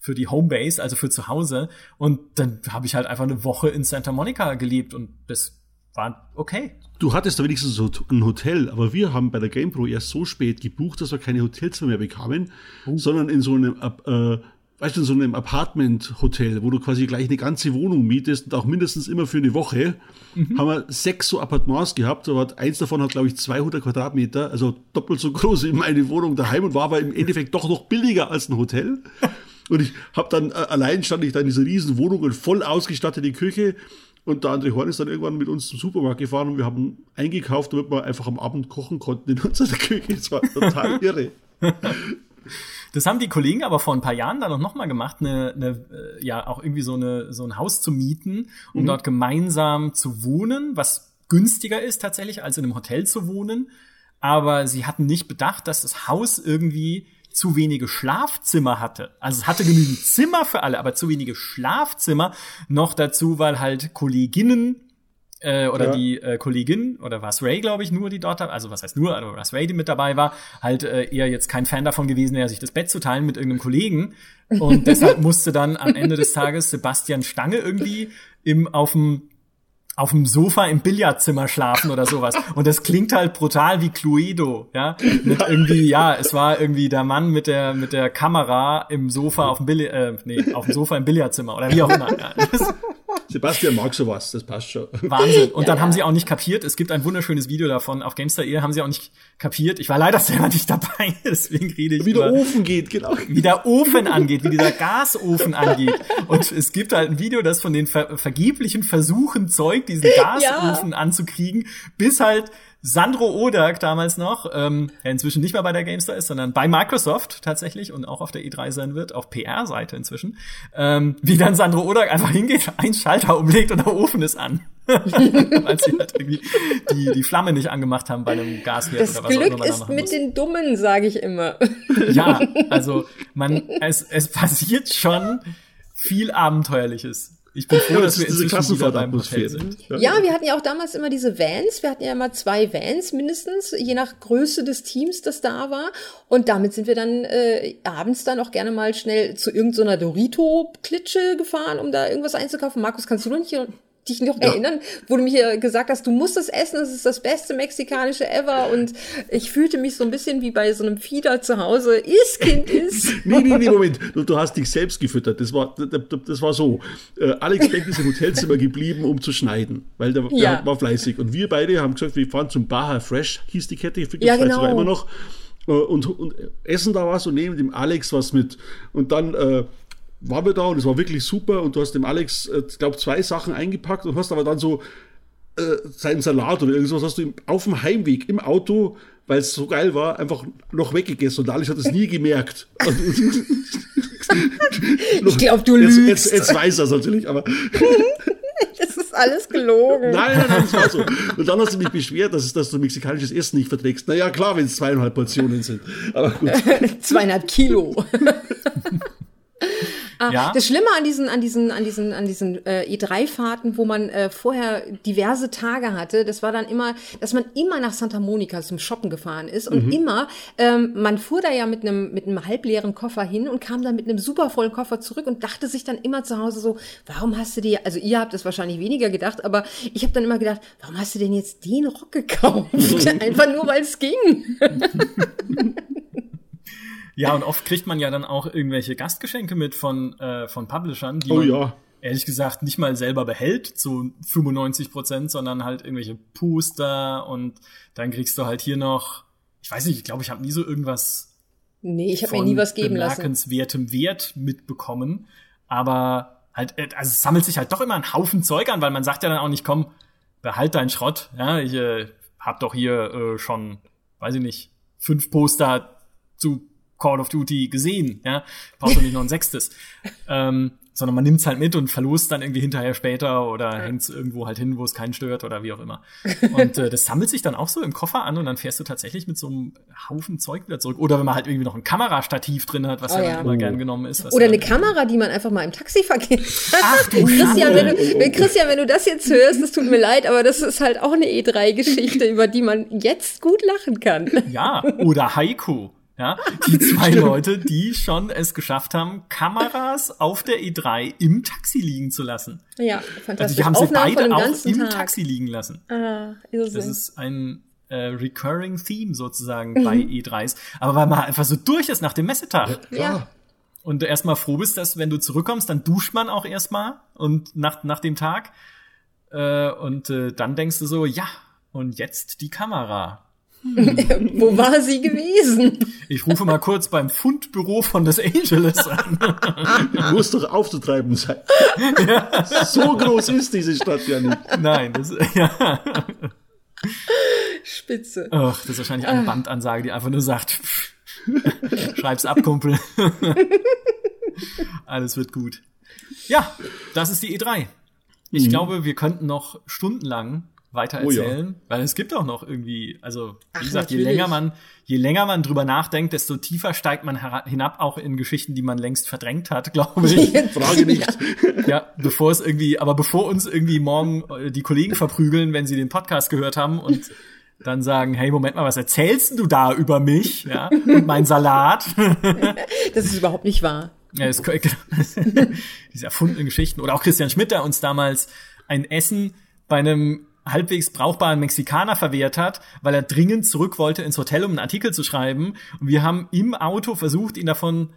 für die Homebase, also für zu Hause. Und dann habe ich halt einfach eine Woche in Santa Monica gelebt und das war okay. Du hattest da wenigstens ein Hotel, aber wir haben bei der GamePro erst so spät gebucht, dass wir keine Hotelzimmer mehr bekamen, oh. sondern in so einem, äh, weißt du, in so einem Apartment-Hotel, wo du quasi gleich eine ganze Wohnung mietest und auch mindestens immer für eine Woche, mhm. haben wir sechs so Appartements gehabt, aber eins davon hat, glaube ich, 200 Quadratmeter, also doppelt so groß wie meine Wohnung daheim und war aber im Endeffekt doch noch billiger als ein Hotel. [laughs] Und ich habe dann, äh, allein stand ich da in dieser riesen Wohnung und voll ausgestattete Küche Und der andere Horn ist dann irgendwann mit uns zum Supermarkt gefahren und wir haben eingekauft, damit wir einfach am Abend kochen konnten in [laughs] unserer Küche. Das war total [laughs] irre. Das haben die Kollegen aber vor ein paar Jahren dann noch mal gemacht, eine, eine, äh, ja auch irgendwie so eine so ein Haus zu mieten, um mhm. dort gemeinsam zu wohnen, was günstiger ist tatsächlich als in einem Hotel zu wohnen. Aber sie hatten nicht bedacht, dass das Haus irgendwie zu wenige Schlafzimmer hatte. Also es hatte genügend Zimmer für alle, aber zu wenige Schlafzimmer. Noch dazu, weil halt Kolleginnen äh, oder ja. die äh, Kollegin oder was Ray, glaube ich, nur die dort, also was heißt nur, also was Ray die mit dabei war, halt äh, eher jetzt kein Fan davon gewesen wäre, sich das Bett zu teilen mit irgendeinem Kollegen und [laughs] deshalb musste dann am Ende des Tages Sebastian Stange irgendwie im auf dem auf dem Sofa im Billardzimmer schlafen oder sowas. Und das klingt halt brutal wie Cluedo, ja. Mit irgendwie, ja, es war irgendwie der Mann mit der, mit der Kamera im Sofa auf dem Billard, äh, nee, auf dem Sofa im Billardzimmer oder wie auch immer. Ja. [laughs] Sebastian mag sowas, das passt schon. Wahnsinn. [laughs] Und ja, dann ja. haben sie auch nicht kapiert. Es gibt ein wunderschönes Video davon auf Gamestar Ehe, haben sie auch nicht kapiert. Ich war leider [laughs] selber nicht dabei, deswegen rede ich. Wie der Ofen geht, genau. Wie der Ofen angeht, wie dieser Gasofen angeht. Und es gibt halt ein Video, das von den ver vergeblichen Versuchen zeugt, diesen Gasofen ja. anzukriegen, bis halt Sandro Odak damals noch, ähm, der inzwischen nicht mehr bei der GameStar ist, sondern bei Microsoft tatsächlich und auch auf der E3 sein wird, auf PR-Seite inzwischen, ähm, wie dann Sandro Odak einfach hingeht, [laughs] einen Schalter umlegt und der Ofen ist an. [laughs] Weil sie halt irgendwie die, die Flamme nicht angemacht haben bei einem Gasherd das oder was Glück auch immer man ist mit muss. den Dummen, sage ich immer. [laughs] ja, also man, es, es passiert schon viel Abenteuerliches ich bin froh, dass wir diese Klassenfahrtatmosphäre sind. Ja. ja, wir hatten ja auch damals immer diese Vans. Wir hatten ja immer zwei Vans mindestens, je nach Größe des Teams, das da war. Und damit sind wir dann äh, abends dann auch gerne mal schnell zu irgendeiner Dorito-Klitsche gefahren, um da irgendwas einzukaufen. Markus, kannst du noch nicht dich noch ja. erinnern, wo du mir gesagt hast, du musst es essen, das ist das beste mexikanische ever und ich fühlte mich so ein bisschen wie bei so einem Fieder zu Hause, ist Kind ist. [laughs] nee, nee, nee, Moment, du, du, hast dich selbst gefüttert, das war, das war so, äh, Alex Beck ist im Hotelzimmer geblieben, um zu schneiden, weil der, der ja. war fleißig und wir beide haben gesagt, wir fahren zum Baja Fresh, hieß die Kette, ich ja, genau. sogar immer noch äh, und, und essen da was und nehmen dem Alex was mit und dann äh, waren wir da und es war wirklich super und du hast dem Alex, äh, ich glaube, zwei Sachen eingepackt und hast aber dann so äh, seinen Salat oder irgendwas hast du ihm auf dem Heimweg im Auto, weil es so geil war, einfach noch weggegessen und Alex hat es nie gemerkt. [laughs] [laughs] ich glaube, du lügst. Jetzt, jetzt, jetzt weiß er es natürlich, aber [laughs] Das ist alles gelogen. Nein, nein, nein, das war so. Und dann hast du dich beschwert, dass, dass du mexikanisches Essen nicht verträgst. Naja, klar, wenn es zweieinhalb Portionen sind. Aber gut. zweieinhalb Kilo. Ah, ja. Das Schlimme an diesen, an diesen, an diesen, an diesen äh, E3-Fahrten, wo man äh, vorher diverse Tage hatte, das war dann immer, dass man immer nach Santa Monica zum Shoppen gefahren ist und mhm. immer, ähm, man fuhr da ja mit einem mit einem halbleeren Koffer hin und kam dann mit einem supervollen Koffer zurück und dachte sich dann immer zu Hause so, warum hast du dir, also ihr habt es wahrscheinlich weniger gedacht, aber ich habe dann immer gedacht, warum hast du denn jetzt den Rock gekauft? [laughs] Einfach nur, weil es ging. [laughs] Ja, und oft kriegt man ja dann auch irgendwelche Gastgeschenke mit von, äh, von Publishern, die oh, man ja. ehrlich gesagt nicht mal selber behält zu 95 Prozent, sondern halt irgendwelche Poster und dann kriegst du halt hier noch, ich weiß nicht, ich glaube, ich habe nie so irgendwas Nee, ich habe mir nie was geben lassen. bemerkenswertem Wert mitbekommen, aber halt, äh, also es sammelt sich halt doch immer ein Haufen Zeug an, weil man sagt ja dann auch nicht, komm, behalt deinen Schrott, ja, ich äh, hab doch hier äh, schon, weiß ich nicht, fünf Poster zu Call of Duty gesehen, ja, brauchst du nicht noch ein sechstes. [laughs] ähm, sondern man nimmt's halt mit und verlost dann irgendwie hinterher später oder ja. hängt's irgendwo halt hin, wo es keinen stört oder wie auch immer. Und äh, das sammelt sich dann auch so im Koffer an und dann fährst du tatsächlich mit so einem Haufen Zeug wieder zurück. Oder wenn man halt irgendwie noch ein Kamerastativ drin hat, was oh, ja, ja. immer oh. gern genommen ist. Oder eine Kamera, die man einfach mal im Taxi vergisst. Ach [laughs] du Christian, wenn du, Christian, wenn du das jetzt hörst, das tut mir leid, aber das ist halt auch eine E3-Geschichte, über die man jetzt gut lachen kann. Ja, oder Haiku. Ja, [laughs] die zwei Leute, die schon es geschafft haben, Kameras auf der E3 im Taxi liegen zu lassen. Ja, fantastisch. Also die haben sie beide auch im Tag. Taxi liegen lassen. Ah, das ist ein äh, recurring Theme sozusagen bei E3s. Aber weil man einfach so durch ist nach dem Messetag. Ja. ja. Und erstmal froh bist, dass wenn du zurückkommst, dann duscht man auch erstmal und nach, nach dem Tag. Äh, und äh, dann denkst du so, ja, und jetzt die Kamera. Wo war sie gewesen? Ich rufe mal kurz beim Fundbüro von Los Angeles an. Muss doch aufzutreiben sein. Ja. So groß ist diese Stadt ja nicht. Nein, das, ja. Spitze. Ach, das ist wahrscheinlich eine Bandansage, die einfach nur sagt, schreib's ab, Kumpel. Alles wird gut. Ja, das ist die E3. Ich mhm. glaube, wir könnten noch stundenlang weiter erzählen, oh ja. weil es gibt auch noch irgendwie, also wie Ach, gesagt, natürlich. je länger man, je länger man drüber nachdenkt, desto tiefer steigt man hinab, auch in Geschichten, die man längst verdrängt hat, [laughs] glaube ich. [laughs] Frage nicht. Ja, bevor es irgendwie, aber bevor uns irgendwie morgen äh, die Kollegen verprügeln, wenn sie den Podcast gehört haben und [laughs] dann sagen, hey, Moment mal, was erzählst du da über mich? Ja, und mein Salat. das ist überhaupt nicht wahr. Ja, das, diese erfundenen Geschichten. Oder auch Christian Schmidt, der uns damals ein Essen bei einem halbwegs brauchbaren Mexikaner verwehrt hat, weil er dringend zurück wollte ins Hotel, um einen Artikel zu schreiben. Und wir haben im Auto versucht, ihn davon,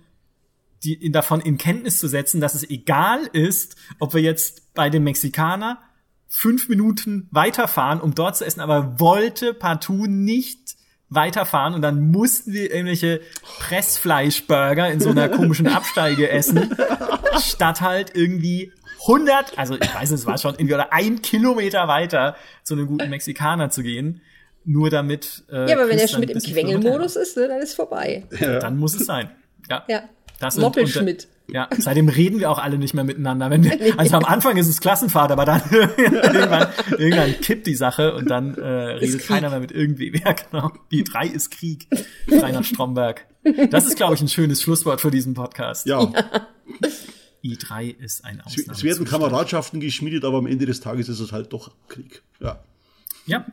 die, ihn davon in Kenntnis zu setzen, dass es egal ist, ob wir jetzt bei dem Mexikaner fünf Minuten weiterfahren, um dort zu essen, aber wollte partout nicht weiterfahren und dann mussten wir irgendwelche Pressfleischburger in so einer komischen Absteige essen, [laughs] statt halt irgendwie 100, also ich weiß, es war schon irgendwie oder ein Kilometer weiter zu einem guten Mexikaner zu gehen, nur damit. Äh, ja, aber wenn der Schmidt im Quengelmodus ist, ne, dann ist vorbei. Ja. Dann muss es sein. Ja. ja. Das Moppelschmidt. Ja, seitdem reden wir auch alle nicht mehr miteinander. Wenn wir, [laughs] also am Anfang ist es Klassenfahrt, aber dann [laughs] irgendwann, irgendwann kippt die Sache und dann äh, redet keiner mehr mit irgendwem. [laughs] Ja, genau. Die drei ist Krieg. Rainer Stromberg. Das ist, glaube ich, ein schönes Schlusswort für diesen Podcast. Ja. ja. I3 ist ein Ausnahme. Es werden Kameradschaften geschmiedet, aber am Ende des Tages ist es halt doch Krieg. Ja. Ja,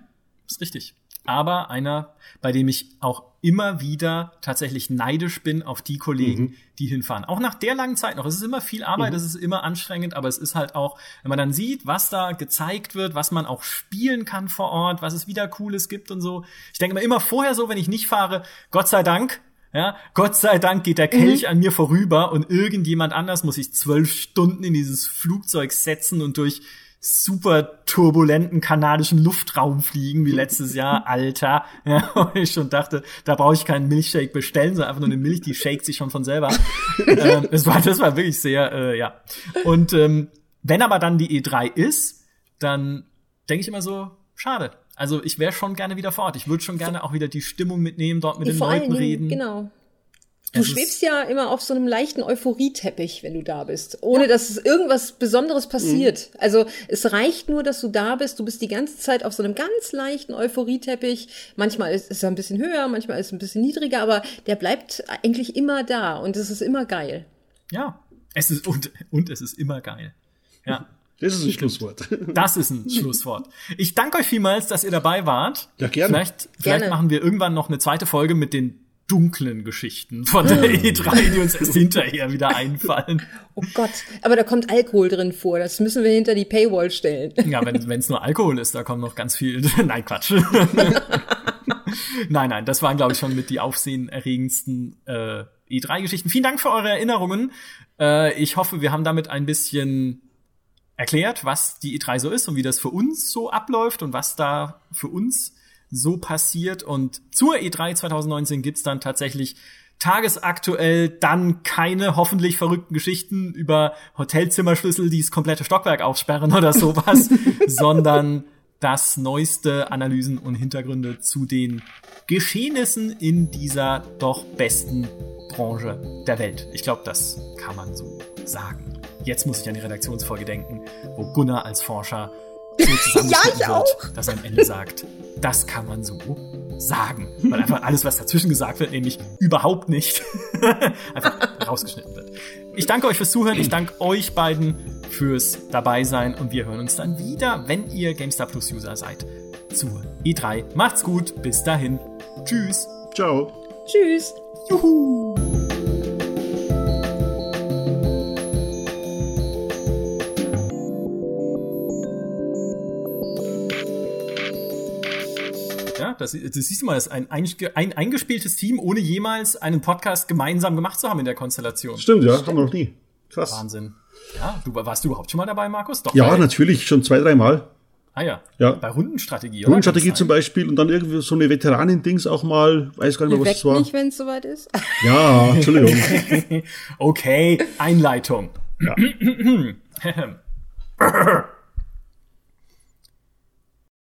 ist richtig aber einer, bei dem ich auch immer wieder tatsächlich neidisch bin auf die Kollegen, mhm. die hinfahren. Auch nach der langen Zeit noch. Es ist immer viel Arbeit, mhm. es ist immer anstrengend, aber es ist halt auch, wenn man dann sieht, was da gezeigt wird, was man auch spielen kann vor Ort, was es wieder Cooles gibt und so. Ich denke mir immer vorher so, wenn ich nicht fahre, Gott sei Dank, ja, Gott sei Dank geht der Kelch mhm. an mir vorüber und irgendjemand anders muss sich zwölf Stunden in dieses Flugzeug setzen und durch super turbulenten kanadischen Luftraum fliegen wie letztes Jahr, [laughs] Alter. Ja, [laughs] und ich schon dachte, da brauche ich keinen Milchshake bestellen, sondern einfach nur eine Milch, die shakt sich schon von selber. [laughs] ähm, das, war, das war wirklich sehr, äh, ja. Und ähm, wenn aber dann die E3 ist, dann denke ich immer so, schade. Also ich wäre schon gerne wieder vor Ort. Ich würde schon gerne auch wieder die Stimmung mitnehmen, dort mit den Leuten reden. Genau. Du schwebst ja immer auf so einem leichten Euphorieteppich, wenn du da bist, ohne ja. dass irgendwas Besonderes passiert. Mhm. Also es reicht nur, dass du da bist. Du bist die ganze Zeit auf so einem ganz leichten Euphorieteppich. Manchmal ist, ist er ein bisschen höher, manchmal ist es ein bisschen niedriger, aber der bleibt eigentlich immer da und es ist immer geil. Ja, es ist und, und es ist immer geil. Ja. [laughs] Das ist ein Schlusswort. [laughs] Das ist ein Schlusswort. Ich danke euch vielmals, dass ihr dabei wart. Ja, gerne. Vielleicht, vielleicht gerne. machen wir irgendwann noch eine zweite Folge mit den dunklen Geschichten von der E3, die uns erst hinterher wieder einfallen. Oh Gott, aber da kommt Alkohol drin vor. Das müssen wir hinter die Paywall stellen. Ja, wenn es nur Alkohol ist, da kommt noch ganz viel. [laughs] Nein, Quatsch. nein, nein, das waren, glaube ich, schon mit die aufsehenerregendsten äh, E3-Geschichten. Vielen Dank für eure Erinnerungen. Äh, ich hoffe, wir haben damit ein bisschen erklärt, was die E3 so ist und wie das für uns so abläuft und was da für uns so passiert. Und zur E3 2019 gibt's dann tatsächlich tagesaktuell dann keine hoffentlich verrückten Geschichten über Hotelzimmerschlüssel, die das komplette Stockwerk aufsperren oder sowas, [laughs] sondern das neueste Analysen und Hintergründe zu den Geschehnissen in dieser doch besten Branche der Welt. Ich glaube, das kann man so sagen. Jetzt muss ich an die Redaktionsfolge denken, wo Gunnar als Forscher so [laughs] ja, ich wird, auch. dass er am Ende sagt, das kann man so sagen. Weil einfach alles, was dazwischen gesagt wird, nämlich überhaupt nicht, [laughs] einfach rausgeschnitten wird. Ich danke euch fürs Zuhören. Ich danke euch beiden fürs Dabeisein und wir hören uns dann wieder, wenn ihr GameStar Plus User seid, zur E3. Macht's gut. Bis dahin. Tschüss. Ciao. Tschüss. Juhu. Das, das äh, siehst du mal, das ist ein, ein, eingespieltes Team, ohne jemals einen Podcast gemeinsam gemacht zu haben in der Konstellation. Stimmt, ja, haben wir noch nie. Krass. Wahnsinn. Ja, du, warst du überhaupt schon mal dabei, Markus? Doch, ja, bei, natürlich, schon zwei, dreimal. Ah ja. ja. Bei Rundenstrategie, oder? Rundenstrategie zum Beispiel und dann irgendwie so eine Veteranen-Dings auch mal, weiß gar nicht mehr, was es war. nicht, wenn es soweit ist. [laughs] Ja, Entschuldigung. [laughs] okay, Einleitung. Ja. [clears throat] [clears throat] [clears throat] Äh,